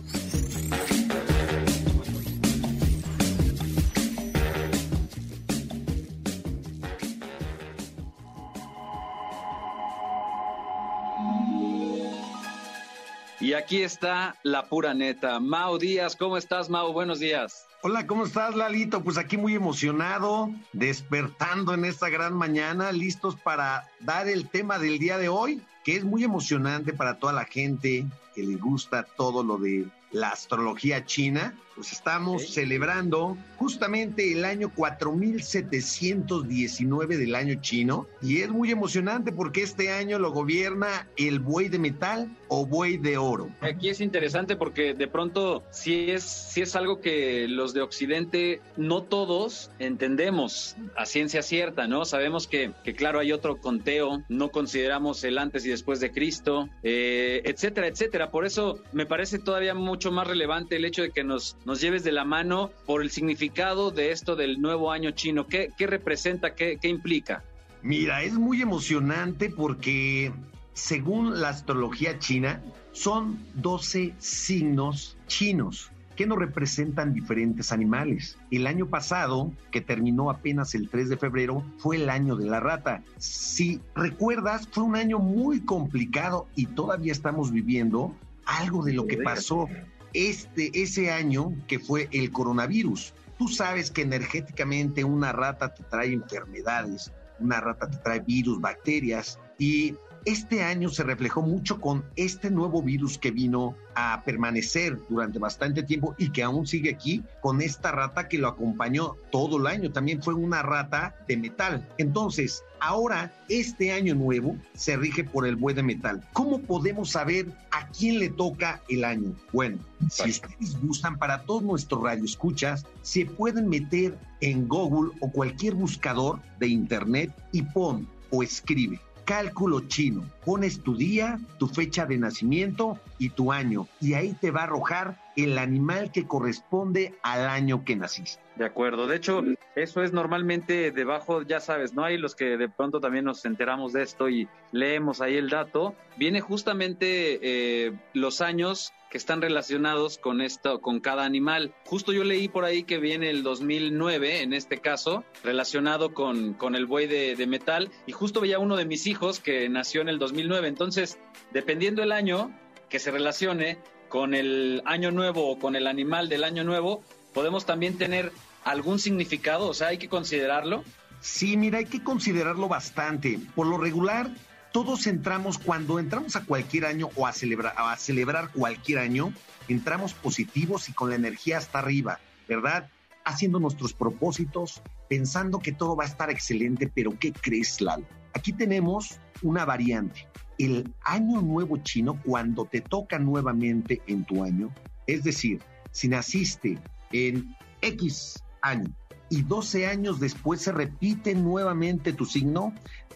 Y aquí está la pura neta. Mau Díaz, ¿cómo estás, Mau? Buenos días. Hola, ¿cómo estás, Lalito? Pues aquí muy emocionado, despertando en esta gran mañana, listos para dar el tema del día de hoy, que es muy emocionante para toda la gente que le gusta todo lo de la astrología china. Pues estamos celebrando justamente el año 4719 del año chino y es muy emocionante porque este año lo gobierna el buey de metal o buey de oro. Aquí es interesante porque de pronto si es, si es algo que los de Occidente no todos entendemos a ciencia cierta, ¿no? Sabemos que, que claro hay otro conteo, no consideramos el antes y después de Cristo, eh, etcétera, etcétera. Por eso me parece todavía mucho más relevante el hecho de que nos, nos lleves de la mano por el significado de esto del nuevo año chino. ¿Qué, qué representa? Qué, ¿Qué implica? Mira, es muy emocionante porque según la astrología china, son 12 signos chinos que nos representan diferentes animales. El año pasado, que terminó apenas el 3 de febrero, fue el año de la rata. Si recuerdas, fue un año muy complicado y todavía estamos viviendo algo de lo que pasó este, ese año que fue el coronavirus. Tú sabes que energéticamente una rata te trae enfermedades, una rata te trae virus, bacterias y este año se reflejó mucho con este nuevo virus que vino a permanecer durante bastante tiempo y que aún sigue aquí con esta rata que lo acompañó todo el año. También fue una rata de metal. Entonces, ahora este año nuevo se rige por el buey de metal. ¿Cómo podemos saber a quién le toca el año? Bueno, si ustedes gustan, para todos nuestros radioescuchas, se pueden meter en Google o cualquier buscador de internet y pon o escribe cálculo chino. Pones tu día, tu fecha de nacimiento y tu año y ahí te va a arrojar el animal que corresponde al año que naciste. De acuerdo, de hecho, eso es normalmente debajo, ya sabes, ¿no? Hay los que de pronto también nos enteramos de esto y leemos ahí el dato. Viene justamente eh, los años que están relacionados con esto, con cada animal. Justo yo leí por ahí que viene el 2009, en este caso, relacionado con, con el buey de, de metal, y justo veía uno de mis hijos que nació en el 2009. Entonces, dependiendo el año que se relacione con el año nuevo o con el animal del año nuevo, podemos también tener algún significado, o sea, hay que considerarlo. Sí, mira, hay que considerarlo bastante. Por lo regular, todos entramos, cuando entramos a cualquier año o a celebrar, a celebrar cualquier año, entramos positivos y con la energía hasta arriba, ¿verdad? Haciendo nuestros propósitos, pensando que todo va a estar excelente, pero ¿qué crees, Lalo? Aquí tenemos una variante. El año nuevo chino, cuando te toca nuevamente en tu año, es decir, si naciste en X año y 12 años después se repite nuevamente tu signo,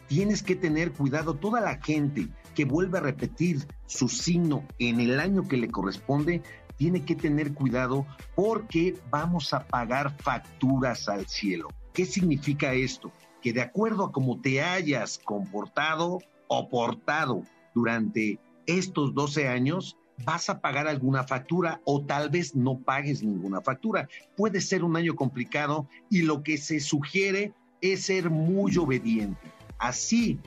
tienes que tener cuidado. Toda la gente que vuelve a repetir su signo en el año que le corresponde, tiene que tener cuidado porque vamos a pagar facturas al cielo. ¿Qué significa esto? Que de acuerdo a cómo te hayas comportado o portado durante estos 12 años, vas a pagar alguna factura o tal vez no pagues ninguna factura. Puede ser un año complicado y lo que se sugiere es ser muy obediente. Así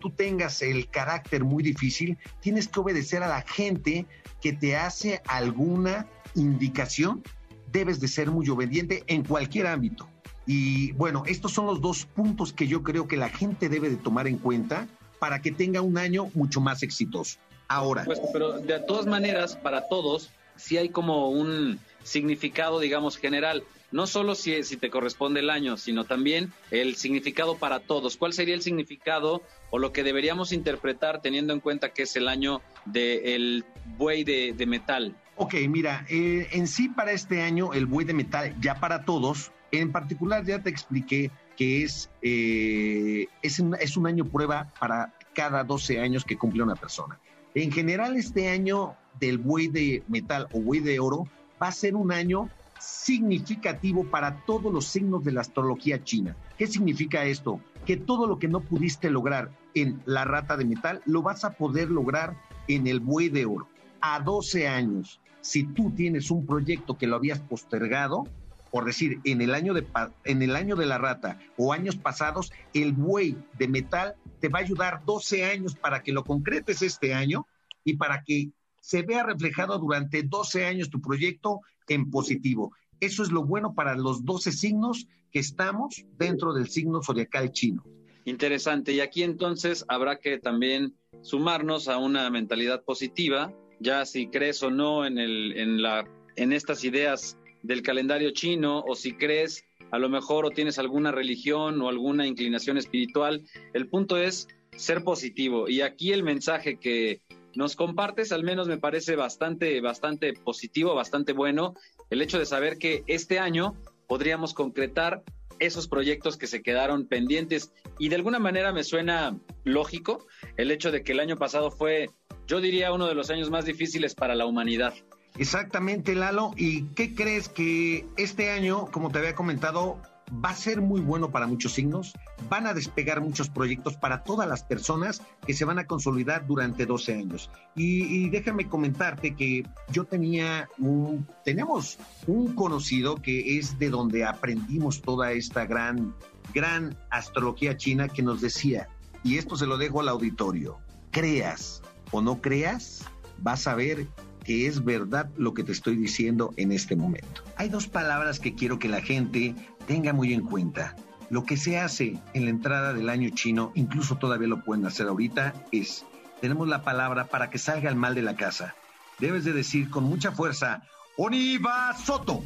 tú tengas el carácter muy difícil, tienes que obedecer a la gente que te hace alguna indicación. Debes de ser muy obediente en cualquier ámbito. Y bueno, estos son los dos puntos que yo creo que la gente debe de tomar en cuenta para que tenga un año mucho más exitoso ahora. Pues, pero de todas maneras, para todos, sí hay como un significado, digamos, general. No solo si, si te corresponde el año, sino también el significado para todos. ¿Cuál sería el significado o lo que deberíamos interpretar teniendo en cuenta que es el año del buey de, metal? Ok, mira, eh, en sí para este año el buey de metal, ya para todos, en particular ya te expliqué que es, eh, es, un, es un año prueba para cada 12 años que cumple una persona. En general, este año del buey de metal o buey de oro va a ser un año significativo para todos los signos de la astrología china. ¿Qué significa esto? Que todo lo que no pudiste lograr en la rata de metal lo vas a poder lograr en el buey de oro. A 12 años, si tú tienes un proyecto que lo habías postergado, por decir, en el año de, en el año de la rata o años pasados, el buey de metal te va a ayudar 12 años para que lo concretes este año y para que se vea reflejado durante 12 años tu proyecto en positivo. Eso es lo bueno para los 12 signos que estamos dentro del signo zodiacal chino. Interesante. Y aquí entonces habrá que también sumarnos a una mentalidad positiva, ya si crees o no en, el, en, la, en estas ideas del calendario chino o si crees a lo mejor o tienes alguna religión o alguna inclinación espiritual. El punto es ser positivo. Y aquí el mensaje que nos compartes al menos me parece bastante, bastante positivo, bastante bueno. El hecho de saber que este año podríamos concretar esos proyectos que se quedaron pendientes. Y de alguna manera me suena lógico el hecho de que el año pasado fue, yo diría, uno de los años más difíciles para la humanidad. Exactamente, Lalo. ¿Y qué crees que este año, como te había comentado, va a ser muy bueno para muchos signos? Van a despegar muchos proyectos para todas las personas que se van a consolidar durante 12 años. Y, déjame comentarte que yo tenía un, tenemos un conocido que es de donde aprendimos toda esta gran, gran astrología china que nos decía, y esto se lo dejo al auditorio, creas o no creas, vas a ver que es verdad lo que te estoy diciendo en este momento. Hay dos palabras que quiero que la gente tenga muy en cuenta. Lo que se hace en la entrada del año chino, incluso todavía lo pueden hacer ahorita, es, tenemos la palabra para que salga el mal de la casa. Debes de decir con mucha fuerza, Oniba Soto.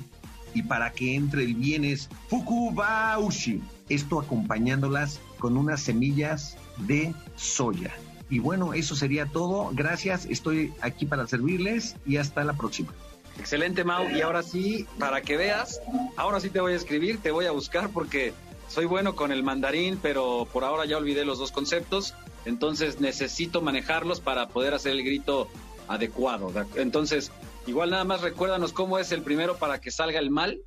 Y para que entre el bien es Fukubaushi. Esto acompañándolas con unas semillas de soya. Y bueno, eso sería todo. Gracias, estoy aquí para servirles y hasta la próxima. Excelente, Mau. Y ahora sí, para que veas, ahora sí te voy a escribir, te voy a buscar porque soy bueno con el mandarín, pero por ahora ya olvidé los dos conceptos. Entonces necesito manejarlos para poder hacer el grito adecuado. Entonces, igual nada más recuérdanos cómo es el primero para que salga el mal.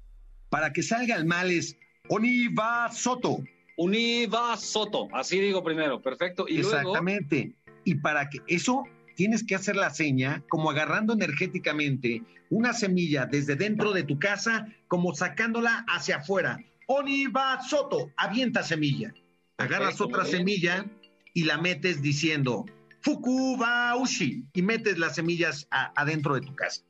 Para que salga el mal es Oniva Soto. Univa Soto, así digo primero, perfecto. Y Exactamente. Y para que eso tienes que hacer la seña como agarrando energéticamente una semilla desde dentro de tu casa, como sacándola hacia afuera. Oniva Soto, avienta semilla. Agarras otra semilla y la metes diciendo Fukubaushi y metes las semillas adentro de tu casa.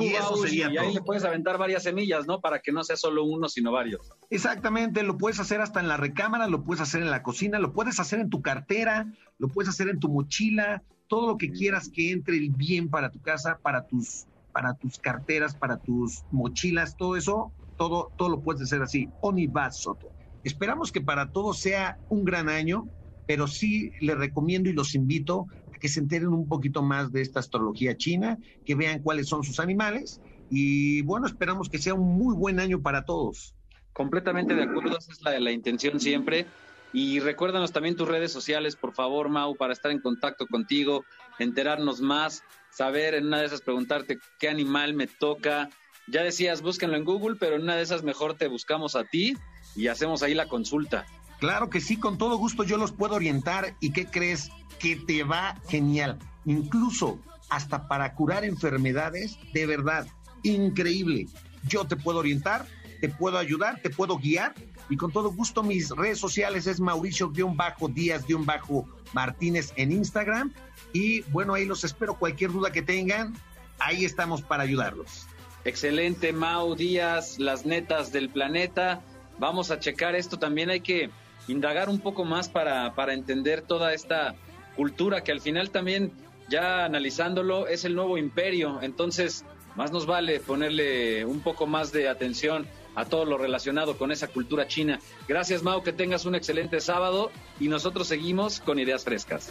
Y eso sería y ahí le puedes aventar varias semillas, ¿no? Para que no sea solo uno, sino varios. Exactamente, lo puedes hacer hasta en la recámara, lo puedes hacer en la cocina, lo puedes hacer en tu cartera, lo puedes hacer en tu mochila, todo lo que quieras que entre el bien para tu casa, para tus, para tus carteras, para tus mochilas, todo eso, todo, todo lo puedes hacer así. Onibas Soto. Esperamos que para todos sea un gran año, pero sí les recomiendo y los invito que se enteren un poquito más de esta astrología china, que vean cuáles son sus animales y bueno, esperamos que sea un muy buen año para todos. Completamente de acuerdo, esa es la, la intención siempre. Y recuérdanos también tus redes sociales, por favor, Mau, para estar en contacto contigo, enterarnos más, saber en una de esas preguntarte qué animal me toca, ya decías, búsquenlo en Google, pero en una de esas mejor te buscamos a ti y hacemos ahí la consulta. Claro que sí, con todo gusto yo los puedo orientar y ¿qué crees? Que te va genial. Incluso hasta para curar enfermedades, de verdad, increíble. Yo te puedo orientar, te puedo ayudar, te puedo guiar y con todo gusto mis redes sociales es Mauricio-Díaz-Martínez en Instagram y bueno, ahí los espero. Cualquier duda que tengan, ahí estamos para ayudarlos. Excelente, Mau Díaz, las netas del planeta. Vamos a checar esto. También hay que indagar un poco más para, para entender toda esta cultura que al final también, ya analizándolo, es el nuevo imperio. Entonces, más nos vale ponerle un poco más de atención a todo lo relacionado con esa cultura china. Gracias, Mau, que tengas un excelente sábado y nosotros seguimos con ideas frescas.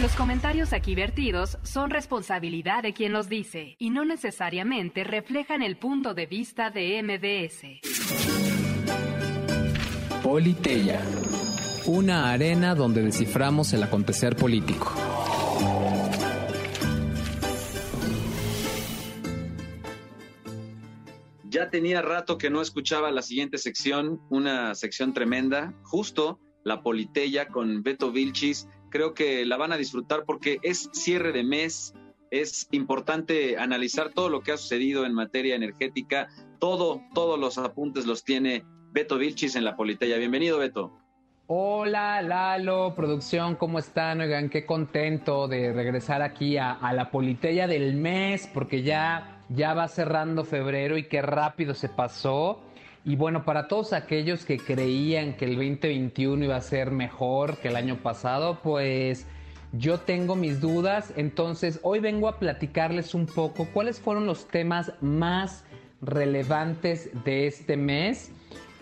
Los comentarios aquí vertidos son responsabilidad de quien los dice y no necesariamente reflejan el punto de vista de MBS. Politeya, una arena donde desciframos el acontecer político. Ya tenía rato que no escuchaba la siguiente sección, una sección tremenda, justo la Politeya con Beto Vilchis creo que la van a disfrutar porque es cierre de mes, es importante analizar todo lo que ha sucedido en materia energética, todo, todos los apuntes los tiene Beto Vilchis en la Politeya. Bienvenido, Beto. Hola Lalo, producción, ¿cómo están? Oigan, qué contento de regresar aquí a, a, la Politeya del mes, porque ya, ya va cerrando febrero y qué rápido se pasó. Y bueno, para todos aquellos que creían que el 2021 iba a ser mejor que el año pasado, pues Yo tengo mis dudas, entonces hoy vengo a platicarles un poco cuáles fueron los temas más relevantes de este mes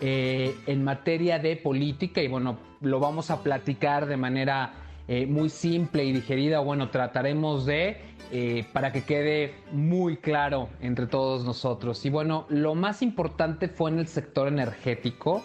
eh, en materia de política. Y bueno, lo vamos a platicar de manera eh, muy simple y digerida, bueno, trataremos de eh, para que quede muy claro entre todos nosotros. Y bueno, lo más importante fue en el sector energético.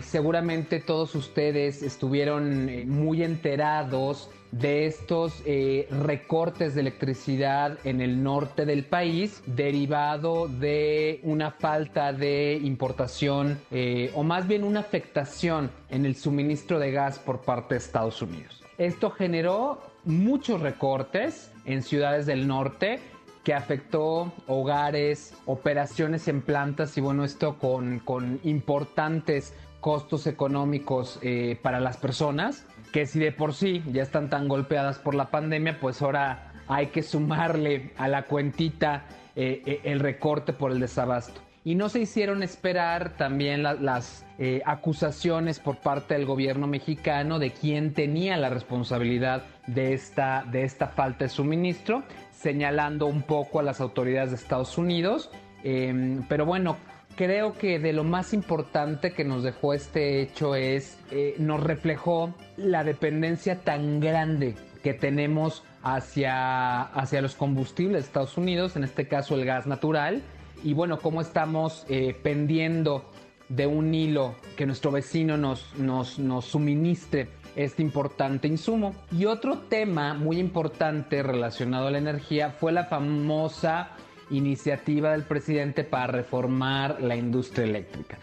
seguramente todos ustedes estuvieron muy enterados de estos eh, recortes de electricidad en el norte del país derivado de una falta de importación eh, o más bien una afectación en el suministro de gas por parte de Estados Unidos. Esto generó muchos recortes en ciudades del norte que afectó hogares, operaciones en plantas y bueno, esto con, con importantes costos económicos eh, para las personas que si de por sí ya están tan golpeadas por la pandemia, pues ahora hay que sumarle a la cuentita eh, eh, el recorte por el desabasto. Y no se hicieron esperar también las eh, acusaciones por parte del gobierno mexicano de quién tenía la responsabilidad de esta, de esta falta de suministro, señalando un poco a las autoridades de Estados Unidos. Em, pero bueno, creo que de lo más importante que nos dejó este hecho es, eh, nos reflejó la dependencia tan grande que tenemos hacia, hacia los combustibles de Estados Unidos, en este caso el gas natural, y bueno, cómo estamos eh, pendiendo de un hilo que nuestro vecino nos, nos, nos suministre este importante insumo. Y otro tema muy importante relacionado a la energía fue la famosa iniciativa del presidente para reformar la industria eléctrica.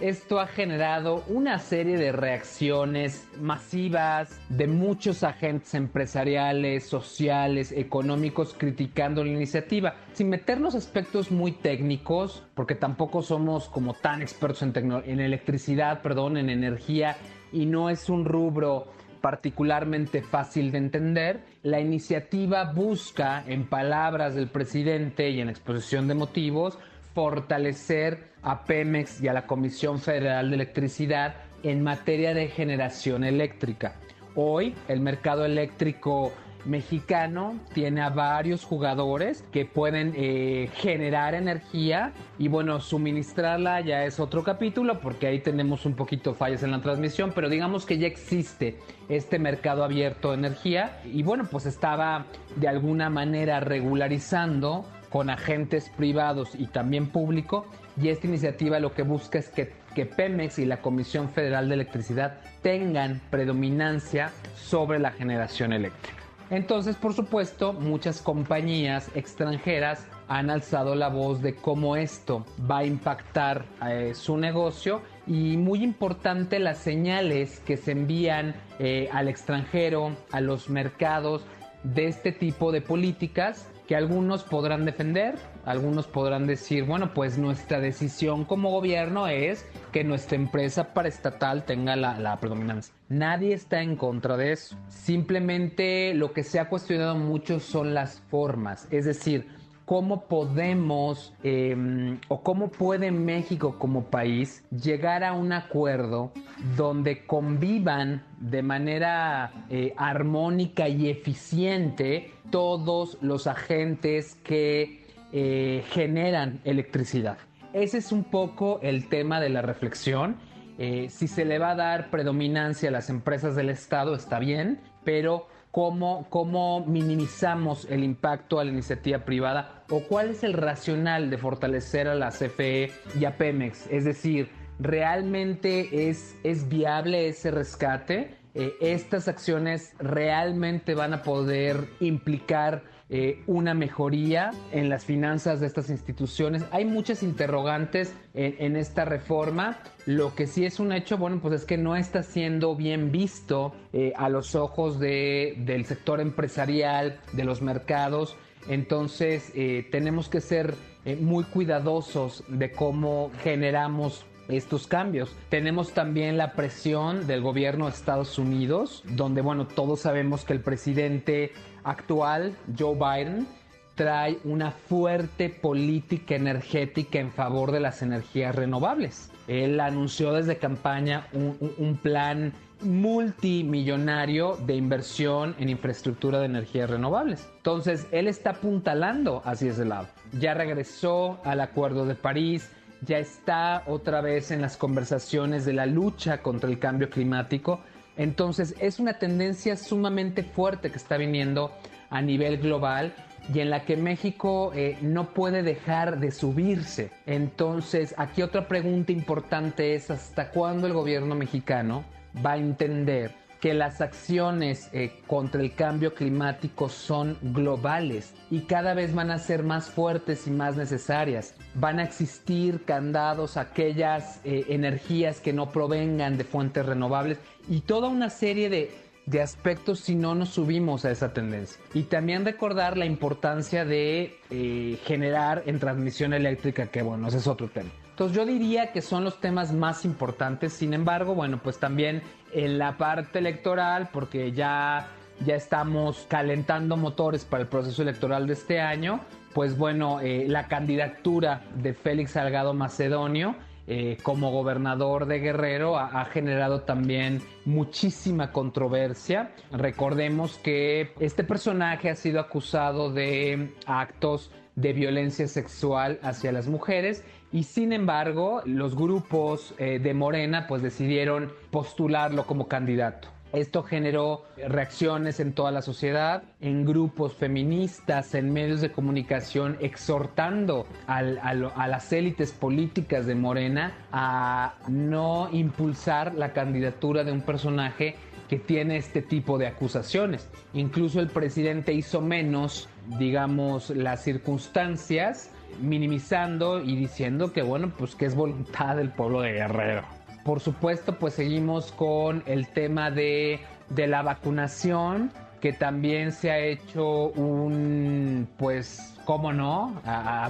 Esto ha generado una serie de reacciones masivas de muchos agentes empresariales, sociales, económicos criticando la iniciativa. Sin meternos aspectos muy técnicos, porque tampoco somos como tan expertos en, en electricidad, perdón, en energía, y no es un rubro particularmente fácil de entender. La iniciativa busca, en palabras del presidente y en exposición de motivos, fortalecer a Pemex y a la Comisión Federal de Electricidad en materia de generación eléctrica. Hoy el mercado eléctrico mexicano tiene a varios jugadores que pueden eh, generar energía y bueno, suministrarla ya es otro capítulo porque ahí tenemos un poquito fallas en la transmisión, pero digamos que ya existe este mercado abierto de energía y bueno, pues estaba de alguna manera regularizando con agentes privados y también público y esta iniciativa lo que busca es que, que Pemex y la Comisión Federal de Electricidad tengan predominancia sobre la generación eléctrica. Entonces, por supuesto, muchas compañías extranjeras han alzado la voz de cómo esto va a impactar eh, su negocio y muy importante las señales que se envían eh, al extranjero, a los mercados de este tipo de políticas que algunos podrán defender, algunos podrán decir, bueno, pues nuestra decisión como gobierno es que nuestra empresa paraestatal tenga la, predominancia. Nadie está en contra de eso. Simplemente lo que se ha cuestionado mucho son las formas, es decir, cómo podemos em, o cómo puede México como país llegar a un acuerdo donde convivan de manera eh, armónica y eficiente todos los agentes que eh, generan electricidad. Ese es un poco el tema de la reflexión. Eh, si se le va a dar predominancia a las empresas del Estado, está bien, pero cómo, cómo minimizamos el impacto a la iniciativa privada o cuál es el racional de fortalecer a la CFE y a Pemex. Es decir, ¿realmente es, es viable ese rescate? Eh, ¿Estas acciones realmente van a poder implicar eh, una mejoría en las finanzas de estas instituciones. Hay muchas interrogantes en, esta reforma. Lo que sí es un hecho, bueno, pues es que no está siendo bien visto eh, a los ojos del sector empresarial, de los mercados. Entonces eh, tenemos que ser muy cuidadosos de cómo generamos estos cambios. Tenemos también la presión del gobierno de Estados Unidos, donde, bueno, todos sabemos que el presidente actual, Joe Biden, trae una fuerte política energética en favor de las energías renovables. Él anunció desde campaña un, plan multimillonario de inversión en infraestructura de energías renovables. Entonces, él está apuntalando hacia ese lado. Ya regresó al Acuerdo de París, ya está otra vez en las conversaciones de la lucha contra el cambio climático. Entonces, es una tendencia sumamente fuerte que está viniendo a nivel global y en la que México eh, no puede dejar de subirse. Entonces, aquí otra pregunta importante es hasta cuándo el gobierno mexicano va a entender que las acciones eh, contra el cambio climático son globales y cada vez van a ser más fuertes y más necesarias. Van a existir candados aquellas eh, energías que no provengan de fuentes renovables y toda una serie de de aspectos si no nos subimos a esa tendencia. Y también recordar la importancia de eh, generar en transmisión eléctrica, que bueno, ese es otro tema. Entonces yo diría que son los temas más importantes, sin embargo, bueno, pues también en la parte electoral, porque ya, ya estamos calentando motores para el proceso electoral de este año, pues bueno, eh, la candidatura de Félix Salgado Macedonio eh, como gobernador de Guerrero ha, generado también muchísima controversia. Recordemos que este personaje ha sido acusado de actos de violencia sexual hacia las mujeres y sin embargo los grupos eh, de Morena pues decidieron postularlo como candidato. Esto generó reacciones en toda la sociedad, en grupos feministas, en medios de comunicación, exhortando a las élites políticas de Morena a no impulsar la candidatura de un personaje que tiene este tipo de acusaciones. Incluso el presidente hizo menos, digamos, las circunstancias, minimizando y diciendo que, bueno, pues que es voluntad del pueblo de Guerrero. Por supuesto, pues seguimos con el tema de, la vacunación, que también se ha hecho un, pues, cómo no,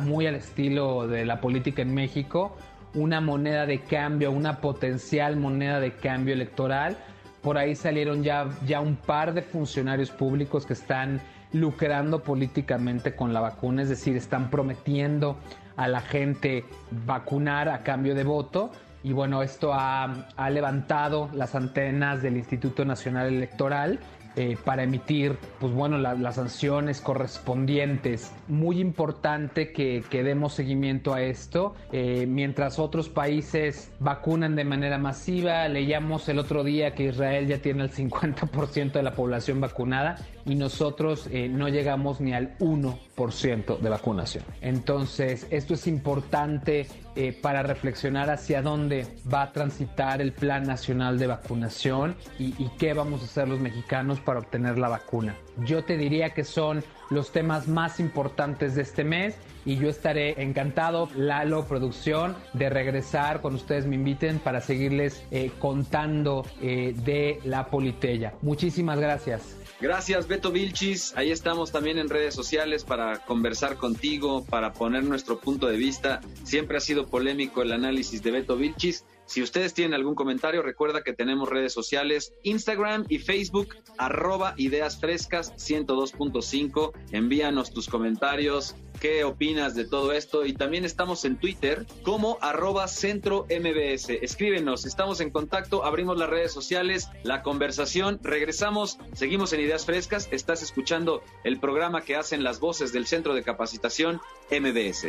muy al estilo de la política en México, una moneda de cambio, una potencial moneda de cambio electoral. Por ahí salieron ya, ya un par de funcionarios públicos que están lucrando políticamente con la vacuna, es decir, están prometiendo a la gente vacunar a cambio de voto. Y bueno, esto ha, levantado las antenas del Instituto Nacional Electoral eh, para emitir, pues bueno, las sanciones correspondientes. Muy importante que, que demos seguimiento a esto. Eh, mientras otros países vacunan de manera masiva, leíamos el otro día que Israel ya tiene el 50% de la población vacunada y nosotros eh, no llegamos ni al 1% de vacunación. Entonces, esto es importante eh, para reflexionar hacia dónde va a transitar el Plan Nacional de Vacunación y, qué vamos a hacer los mexicanos para obtener la vacuna. Yo te diría que son los temas más importantes de este mes y yo estaré encantado, Lalo Producción, de regresar cuando ustedes me inviten para seguirles eh, contando de la Politella. Muchísimas gracias. Gracias, Beto Vilchis. Ahí estamos también en redes sociales para conversar contigo, para poner nuestro punto de vista. Siempre ha sido polémico el análisis de Beto Vilchis. Si ustedes tienen algún comentario, recuerda que tenemos redes sociales, Instagram y Facebook, arroba ideas frescas 102.5. Envíanos tus comentarios, qué opinas de todo esto y también estamos en Twitter como arroba centro. Escríbenos, estamos en contacto, abrimos las redes sociales, la conversación, regresamos, seguimos en ideas frescas, estás escuchando el programa que hacen las voces del Centro de Capacitación MBS.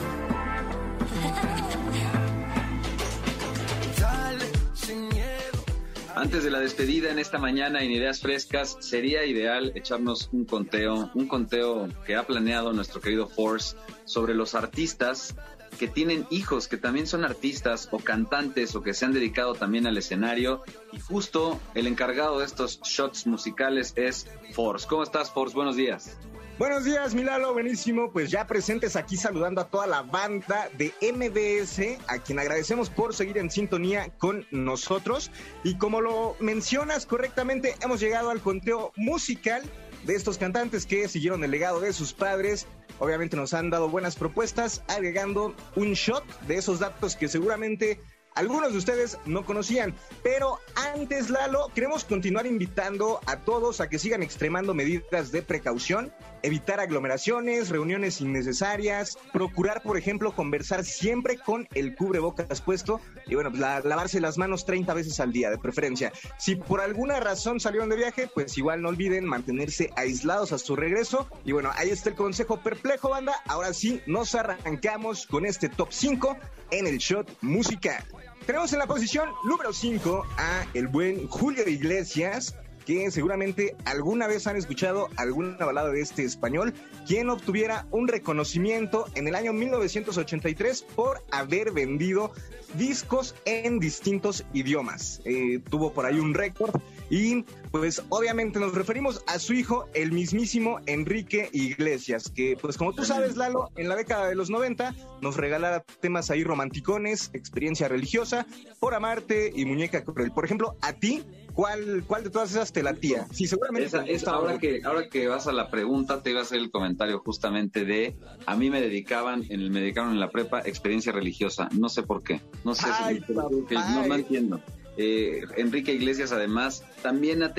Antes de la despedida en esta mañana en Ideas Frescas, sería ideal echarnos un conteo, un conteo que ha planeado nuestro querido Force sobre los artistas que tienen hijos que también son artistas o cantantes o que se han dedicado también al escenario. Y justo el encargado de estos shots musicales es Force. ¿Cómo estás, Force? Buenos días. Buenos días, Milalo, buenísimo. Pues ya presentes aquí saludando a toda la banda de MBS, a quien agradecemos por seguir en sintonía con nosotros. Y como lo mencionas correctamente, hemos llegado al conteo musical de estos cantantes que siguieron el legado de sus padres. Obviamente nos han dado buenas propuestas, agregando un shot de esos datos que seguramente algunos de ustedes no conocían. Pero antes, Lalo, queremos continuar invitando a todos a que sigan extremando medidas de precaución, evitar aglomeraciones, reuniones innecesarias, procurar, por ejemplo, conversar siempre con el cubrebocas puesto y, bueno, pues lavarse las manos 30 veces al día, de preferencia. Si por alguna razón salieron de viaje, pues igual no olviden mantenerse aislados hasta su regreso. Y bueno, ahí está el consejo perplejo, banda. Ahora sí, nos arrancamos con este top 5 en el shot musical. Tenemos en la posición número 5 a el buen Julio Iglesias, que seguramente alguna vez han escuchado alguna balada de este español, quien obtuviera un reconocimiento en el año 1983 por haber vendido discos en distintos idiomas. Eh, tuvo por ahí un récord y pues obviamente nos referimos a su hijo, el mismísimo Enrique Iglesias, que pues como tú sabes, Lalo, en la década de los 90 nos regalara temas ahí romanticones, experiencia religiosa, por amarte y muñeca cruel. Por ejemplo, a ti, ¿cuál, cuál de todas esas te latía? Sí, seguramente. Esa, ahora, que, ahora que vas a la pregunta, te iba a hacer el comentario justamente de, a mí me dedicaban, en, me dedicaron en la prepa experiencia religiosa, no sé por qué, no sé si, no, no entiendo. Eh, Enrique Iglesias además también ha,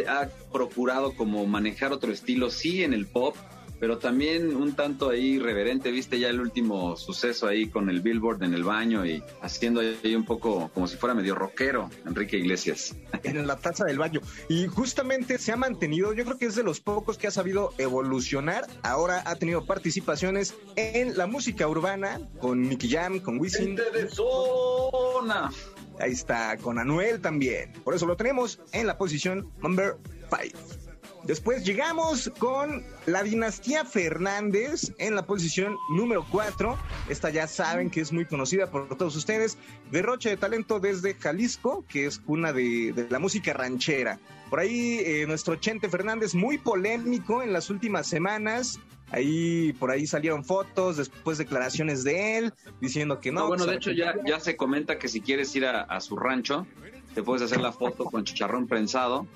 procurado como manejar otro estilo, sí en el pop, pero también un tanto ahí irreverente, viste ya el último suceso ahí con el billboard en el baño y haciendo ahí un poco como si fuera medio rockero, Enrique Iglesias. En la taza del baño. Y justamente se ha mantenido, yo creo que es de los pocos que ha sabido evolucionar. Ahora ha tenido participaciones en la música urbana con Nicky Jam, con Wisin. de zona. Ahí está, con Anuel también. Por eso lo tenemos en la posición number 5. Después llegamos con la dinastía Fernández en la posición número 4. Esta ya saben que es muy conocida por todos ustedes. Derroche de talento desde Jalisco, que es una de, la música ranchera. Por ahí eh, nuestro Chente Fernández, muy polémico en las últimas semanas. Ahí por ahí salieron fotos, después declaraciones de él diciendo que no. bueno, de hecho ya, ya se comenta que si quieres ir a, su rancho, te puedes hacer la foto con chicharrón prensado.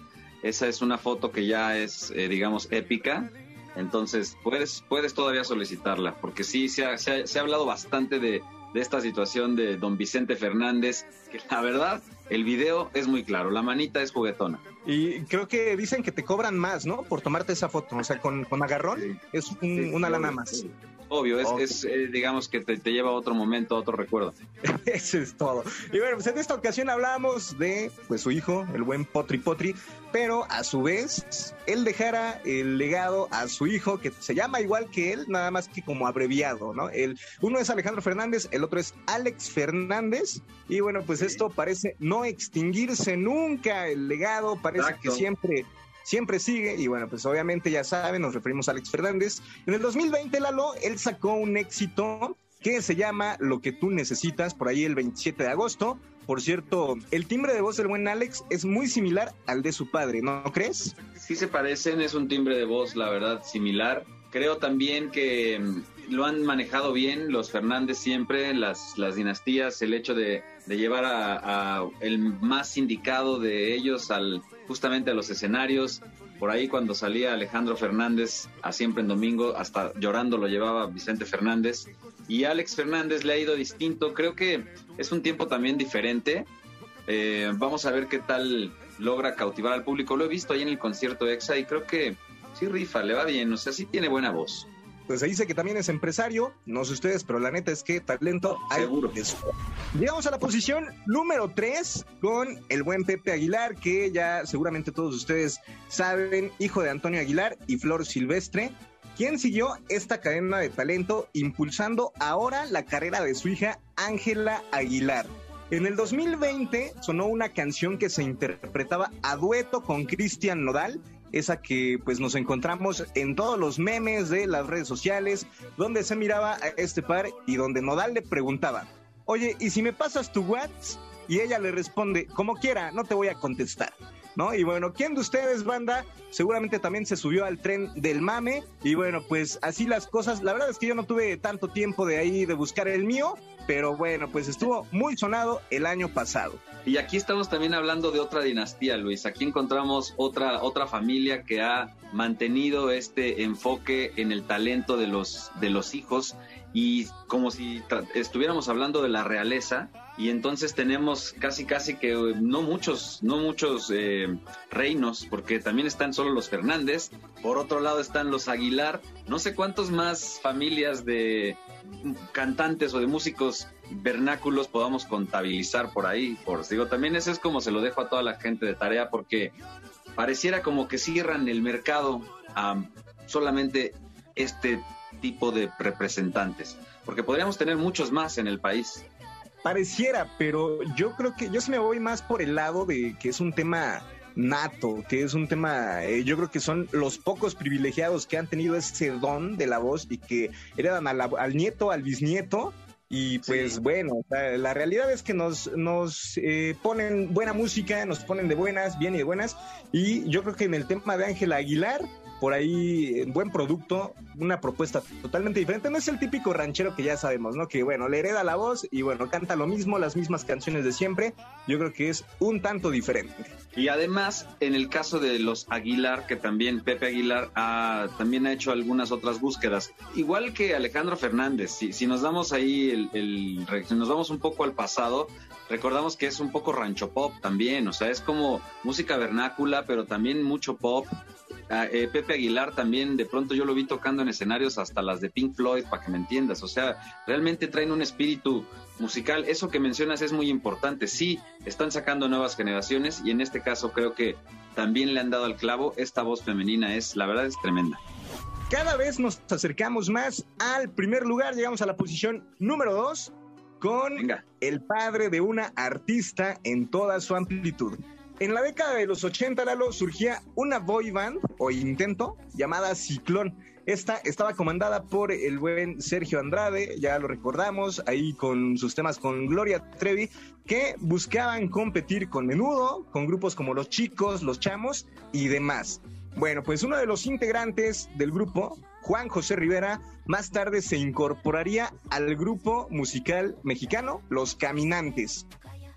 Esa es una foto que ya es, eh, digamos, épica. Entonces puedes, puedes todavía solicitarla, porque sí se ha, se ha, hablado bastante de, de esta situación de don Vicente Fernández, que la verdad el video es muy claro, la manita es juguetona. Y creo que dicen que te cobran más, ¿no? Por tomarte esa foto, o sea, con, con agarrón es una lana más. Obvio, es, eh, digamos que te, lleva a otro momento, a otro recuerdo. Eso es todo. Y bueno, pues en esta ocasión hablamos de pues su hijo, el buen Potri Potri, pero a su vez él dejara el legado a su hijo que se llama igual que él, nada más que como abreviado, ¿no? El, uno es Alejandro Fernández, el otro es Alex Fernández y bueno, pues esto parece no extinguirse nunca, el legado parece que siempre siempre sigue y bueno, pues obviamente ya saben, nos referimos a Alex Fernández. En el 2020, Lalo, él sacó un éxito que se llama Lo que tú necesitas, por ahí el 27 de agosto. Por cierto, el timbre de voz del buen Alex es muy similar al de su padre, ¿no crees? Sí se parecen, es un timbre de voz, la verdad, similar. Creo también que mm, lo han manejado bien los Fernández siempre, las, las dinastías, el hecho de, llevar a, el más indicado de ellos al justamente a los escenarios. Por ahí cuando salía Alejandro Fernández a siempre en domingo, hasta llorando lo llevaba Vicente Fernández. Y Alex Fernández le ha ido distinto. Creo que es un tiempo también diferente. Eh, vamos a ver qué tal logra cautivar al público. Lo he visto ahí en el concierto EXA y creo que sí rifa, le va bien. O sea, sí tiene buena voz pues se dice que también es empresario, no sé ustedes, pero la neta es que talento hay Seguro. Llegamos a la posición número 3 con el buen Pepe Aguilar, que ya seguramente todos ustedes saben, hijo de Antonio Aguilar y Flor Silvestre, quien siguió esta cadena de talento impulsando ahora la carrera de su hija Ángela Aguilar. En el 2020 sonó una canción que se interpretaba a dueto con Cristian Nodal esa que pues nos encontramos en todos los memes de las redes sociales, donde se miraba a este par y donde Nodal le preguntaba, oye, ¿y si me pasas tu WhatsApp? Y ella le responde, como quiera, no te voy a contestar. ¿No? Y bueno, ¿quién de ustedes, banda? Seguramente también se subió al tren del mame. Y bueno, pues así las cosas. La verdad es que yo no tuve tanto tiempo de ahí de buscar el mío, pero bueno, pues estuvo muy sonado el año pasado. Y aquí estamos también hablando de otra dinastía, Luis. Aquí encontramos otra, otra familia que ha mantenido este enfoque en el talento de los, de los hijos y como si estuviéramos hablando de la realeza y entonces tenemos casi casi que eh, no muchos no muchos eh, reinos porque también están solo los Fernández por otro lado están los Aguilar no sé cuántos más familias de cantantes o de músicos vernáculos podamos contabilizar por ahí por digo también eso es como se lo dejo a toda la gente de tarea porque pareciera como que cierran el mercado solamente este tipo de representantes porque podríamos tener muchos más en el país pareciera, pero yo creo que yo se me voy más por el lado de que es un tema nato, que es un tema, eh, yo creo que son los pocos privilegiados que han tenido ese don de la voz y que heredan al nieto, al bisnieto. Y pues bueno, la, realidad es que nos, nos eh, ponen buena música, nos ponen de buenas, bien y de buenas. Y yo creo que en el tema de Ángela Aguilar, por ahí buen producto, una propuesta totalmente diferente. No es el típico ranchero que ya sabemos, ¿no? Que bueno, le hereda la voz y bueno, canta lo mismo, las mismas canciones de siempre. Yo creo que es un tanto diferente. Y además, en el caso de los Aguilar, que también Pepe Aguilar ha, también ha hecho algunas otras búsquedas, igual que Alejandro Fernández, si, si nos damos ahí el, si nos vamos un poco al pasado, recordamos que es un poco rancho pop también, o sea, es como música vernácula, pero también mucho pop. Ah, eh, Pepe Aguilar también, de pronto yo lo vi tocando en escenarios hasta las de Pink Floyd, para que me entiendas. O sea, realmente traen un espíritu musical. Eso que mencionas es muy importante. Sí, están sacando nuevas generaciones y en este caso creo que también le han dado al clavo. Esta voz femenina es, la verdad, es tremenda. Cada vez nos acercamos más al primer lugar, llegamos a la posición número dos con el padre de una artista en toda su amplitud. En la década de los 80, Lalo, surgía una boy band o intento llamada Ciclón. Esta estaba comandada por el buen Sergio Andrade, ya lo recordamos, ahí con sus temas con Gloria Trevi, que buscaban competir con Menudo, con grupos como Los Chicos, Los Chamos y demás. Bueno, pues uno de los integrantes del grupo, Juan José Rivera, más tarde se incorporaría al grupo musical mexicano Los Caminantes.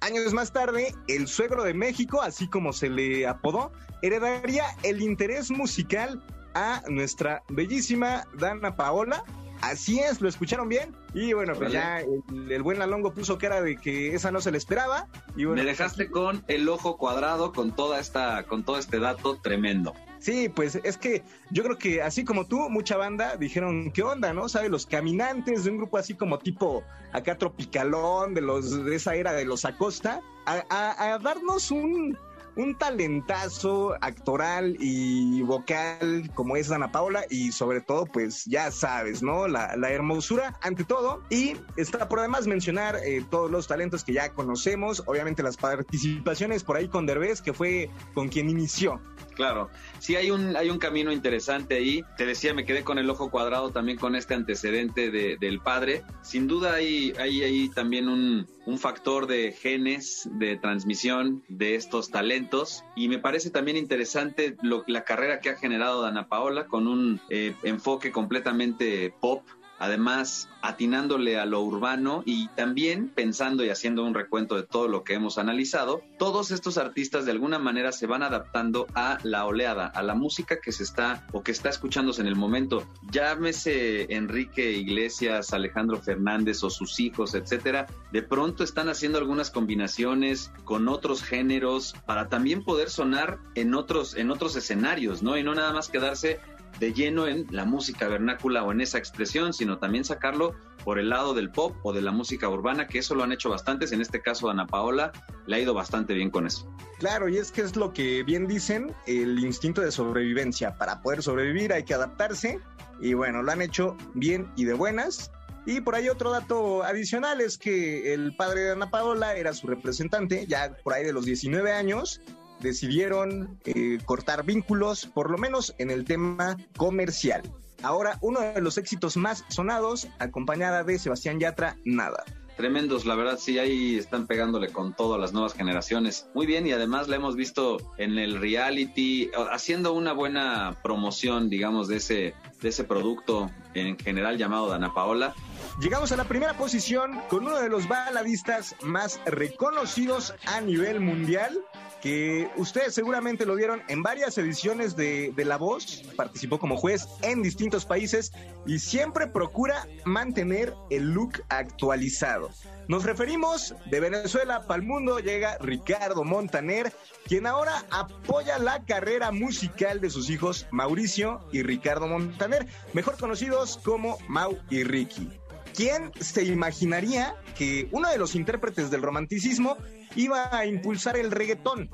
Años más tarde, el suegro de México, así como se le apodó, heredaría el interés musical a nuestra bellísima Dana Paola. Así es, ¿lo escucharon bien? Y bueno, pues ya el, buen Lalongo puso cara de que esa no se le esperaba. Y Me dejaste con el ojo cuadrado con toda esta, con todo este dato tremendo. Sí, pues es que yo creo que así como tú, mucha banda dijeron, ¿qué onda, no? ¿Sabes? Los caminantes de un grupo así como tipo acá tropicalón, de los de esa era de los Acosta, a darnos un, un talentazo actoral y vocal como es Ana Paula y sobre todo pues ya sabes, ¿no? La, hermosura ante todo y está por además mencionar eh, todos los talentos que ya conocemos, obviamente las participaciones por ahí con Derbez que fue con quien inició claro. Sí hay un, hay un camino interesante ahí. Te decía, me quedé con el ojo cuadrado también con este antecedente de, del padre. Sin duda hay, hay también un, un factor de genes, de transmisión de estos talentos. Y me parece también interesante la carrera que ha generado Dana Paola con un eh, enfoque completamente pop además atinándole a lo urbano y también pensando y haciendo un recuento de todo lo que hemos analizado, todos estos artistas de alguna manera se van adaptando a la oleada, a la música que se está o que está escuchándose en el momento. Llámese Enrique Iglesias, Alejandro Fernández o sus hijos, etcétera, de pronto están haciendo algunas combinaciones con otros géneros para también poder sonar en otros en otros escenarios, ¿no? Y no nada más quedarse de lleno en la música vernácula o en esa expresión, sino también sacarlo por el lado del pop o de la música urbana, que eso lo han hecho bastantes. En este caso, Ana Paola le ha ido bastante bien con eso. Claro, y es que es lo que bien dicen, el instinto de sobrevivencia. Para poder sobrevivir hay que adaptarse. Y bueno, lo han hecho bien y de buenas. Y por ahí otro dato adicional es que el padre de Ana Paola era su representante, ya por ahí de los 19 años, decidieron eh, cortar vínculos, por lo menos en el tema comercial. Ahora, uno de los éxitos más sonados, acompañada de Sebastián Yatra, Nada tremendos, la verdad sí, ahí están pegándole con todo a las nuevas generaciones. Muy bien, y además la hemos visto en el reality, haciendo una buena promoción, digamos, de ese, de ese producto en general llamado Dana Paola. Llegamos a la primera posición con uno de los baladistas más reconocidos a nivel mundial, que ustedes seguramente lo vieron en varias ediciones de, de, La Voz, participó como juez en distintos países y siempre procura mantener el look actualizado. Nos referimos de Venezuela para el mundo, llega Ricardo Montaner, quien ahora apoya la carrera musical de sus hijos Mauricio y Ricardo Montaner, mejor conocidos como Mau y Ricky. ¿Quién se imaginaría que uno de los intérpretes del romanticismo iba a impulsar el reggaetón?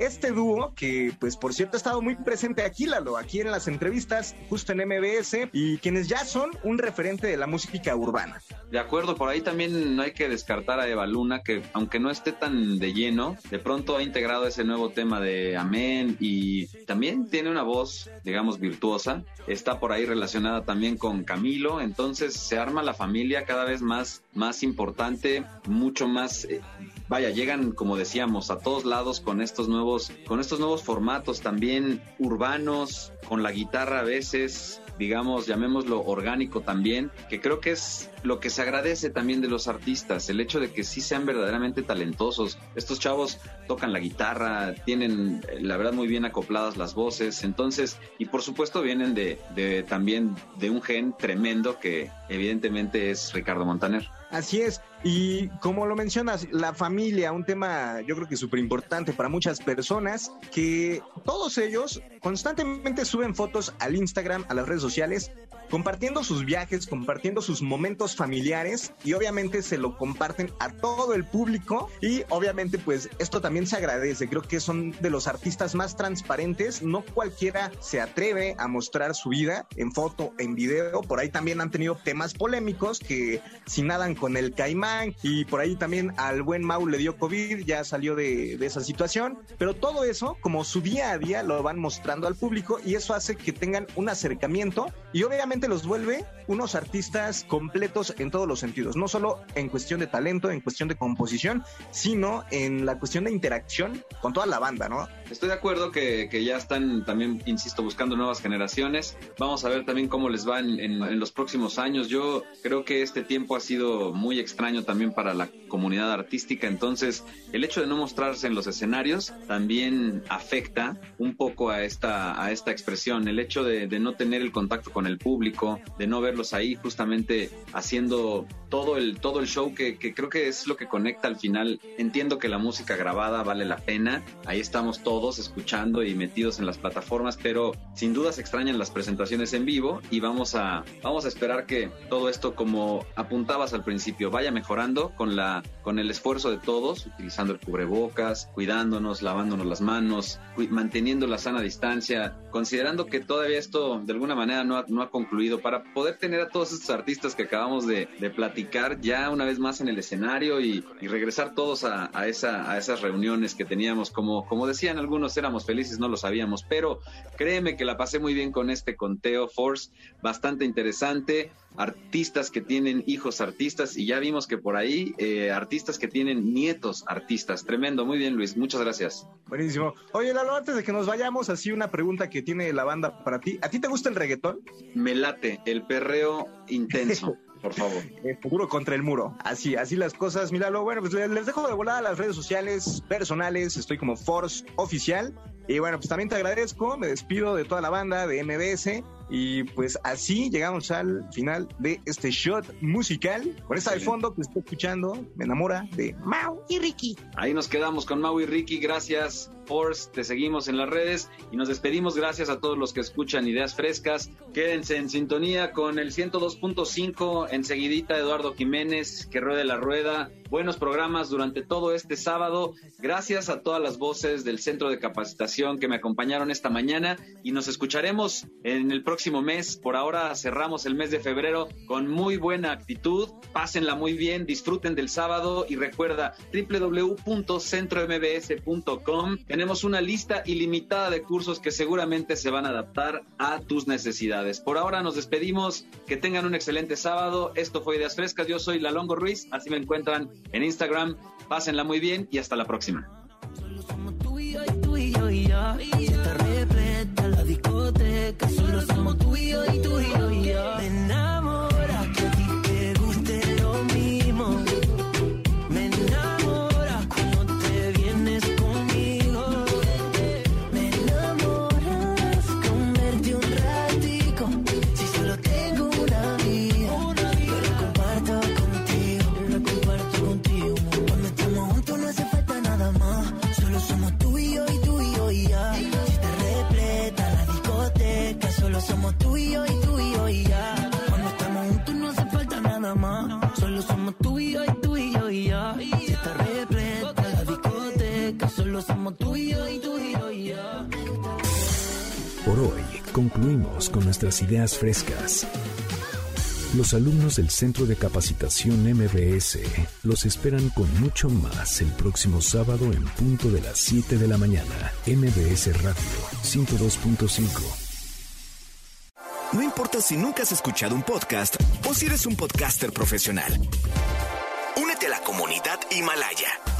Este dúo, que pues por cierto ha estado muy presente aquí, Lalo, aquí en las entrevistas, justo en MBS, y quienes ya son un referente de la música urbana. De acuerdo, por ahí también no hay que descartar a Eva Luna, que aunque no esté tan de lleno, de pronto ha integrado ese nuevo tema de Amén y también tiene una voz, digamos, virtuosa. Está por ahí relacionada también con Camilo, entonces se arma la familia cada vez más, más importante, mucho más eh, vaya, llegan, como decíamos, a todos lados con estos nuevos, con estos nuevos formatos también urbanos, con la guitarra a veces, digamos, llamémoslo orgánico también, que creo que es lo que se agradece también de los artistas, el hecho de que sí sean verdaderamente talentosos. Estos chavos tocan la guitarra, tienen, eh, la verdad, muy bien acopladas las voces, entonces, y por supuesto vienen de, de también de un gen tremendo que evidentemente es Ricardo Montaner. Así es. Y como lo mencionas, la familia, un tema yo creo que súper importante para muchas personas, que todos ellos constantemente suben fotos al Instagram, a las redes sociales, compartiendo sus viajes, compartiendo sus momentos familiares y obviamente se lo comparten a todo el público. Y obviamente pues esto también se agradece, creo que son de los artistas más transparentes, no cualquiera se atreve a mostrar su vida en foto, en video, por ahí también han tenido temas polémicos que si nadan con el caimán y por ahí también al buen Mau le dio COVID, ya salió de, de esa situación, pero todo eso como su día a día lo van mostrando al público y eso hace que tengan un acercamiento y obviamente los vuelve unos artistas completos en todos los sentidos, no solo en cuestión de talento, en cuestión de composición, sino en la cuestión de interacción con toda la banda, ¿no? Estoy de acuerdo que, ya están también, insisto, buscando nuevas generaciones. Vamos a ver también cómo les va en, en los próximos años. Yo creo que este tiempo ha sido muy extraño también para la comunidad artística, entonces el hecho de no mostrarse en los escenarios también afecta un poco a esta, a esta expresión, el hecho de, de no tener el contacto con el público de no verlos ahí justamente haciendo todo el, todo el show que, que, creo que es lo que conecta al final. Entiendo que la música grabada vale la pena, ahí estamos todos escuchando y metidos en las plataformas, pero sin duda se extrañan las presentaciones en vivo y vamos a, vamos a esperar que todo esto, como apuntabas al principio, vaya mejorando con, la, con el esfuerzo de todos, utilizando el cubrebocas, cuidándonos, lavándonos las manos, manteniendo la sana distancia, considerando que todavía esto de alguna manera no ha, no ha concluido para poder tener a todos estos artistas que acabamos de, platicar ya una vez más en el escenario y, regresar todos a, esa, a esas reuniones que teníamos. Como, como decían algunos, éramos felices, no lo sabíamos, pero créeme que la pasé muy bien con este conteo Force, bastante interesante artistas que tienen hijos artistas y ya vimos que por ahí eh, artistas que tienen nietos artistas. Tremendo, muy bien Luis, muchas gracias. Buenísimo. Oye Lalo, antes de que nos vayamos, así una pregunta que tiene la banda para ti. ¿A ti te gusta el reggaetón? Me late, el perreo intenso. Por favor. Seguro contra el muro. Así, así las cosas. Míralo. Bueno, pues les dejo de volada las redes sociales personales. Estoy como Force Oficial. Y bueno, pues también te agradezco. Me despido de toda la banda de MBS. Y pues así llegamos al final de este shot musical. Con esta de fondo que estoy escuchando, me enamora de Mau y Ricky. Ahí nos quedamos con Mau y Ricky. Gracias, Force. Te seguimos en las redes y nos despedimos. Gracias a todos los que escuchan Ideas Frescas. Quédense en sintonía con el 102.5. Enseguidita, Eduardo Jiménez, que ruede la rueda. Buenos programas durante todo este sábado. Gracias a todas las voces del Centro de Capacitación que me acompañaron esta mañana y nos escucharemos en el próximo mes. Por ahora cerramos el mes de febrero con muy buena actitud. Pásenla muy bien, disfruten del sábado y recuerda www.centrombs.com. Tenemos una lista ilimitada de cursos que seguramente se van a adaptar a tus necesidades. Por ahora nos despedimos. Que tengan un excelente sábado. Esto fue Ideas Frescas. Yo soy Lalongo Ruiz. Así me encuentran en Instagram. Pásenla muy bien y hasta la próxima. solo somos tú y yo y tú y yo y yo. Por hoy concluimos con nuestras ideas frescas. Los alumnos del Centro de Capacitación MBS los esperan con mucho más el próximo sábado en punto de las 7 de la mañana. MBS Radio 102.5. No importa si nunca has escuchado un podcast o si eres un podcaster profesional. Únete a la comunidad Himalaya.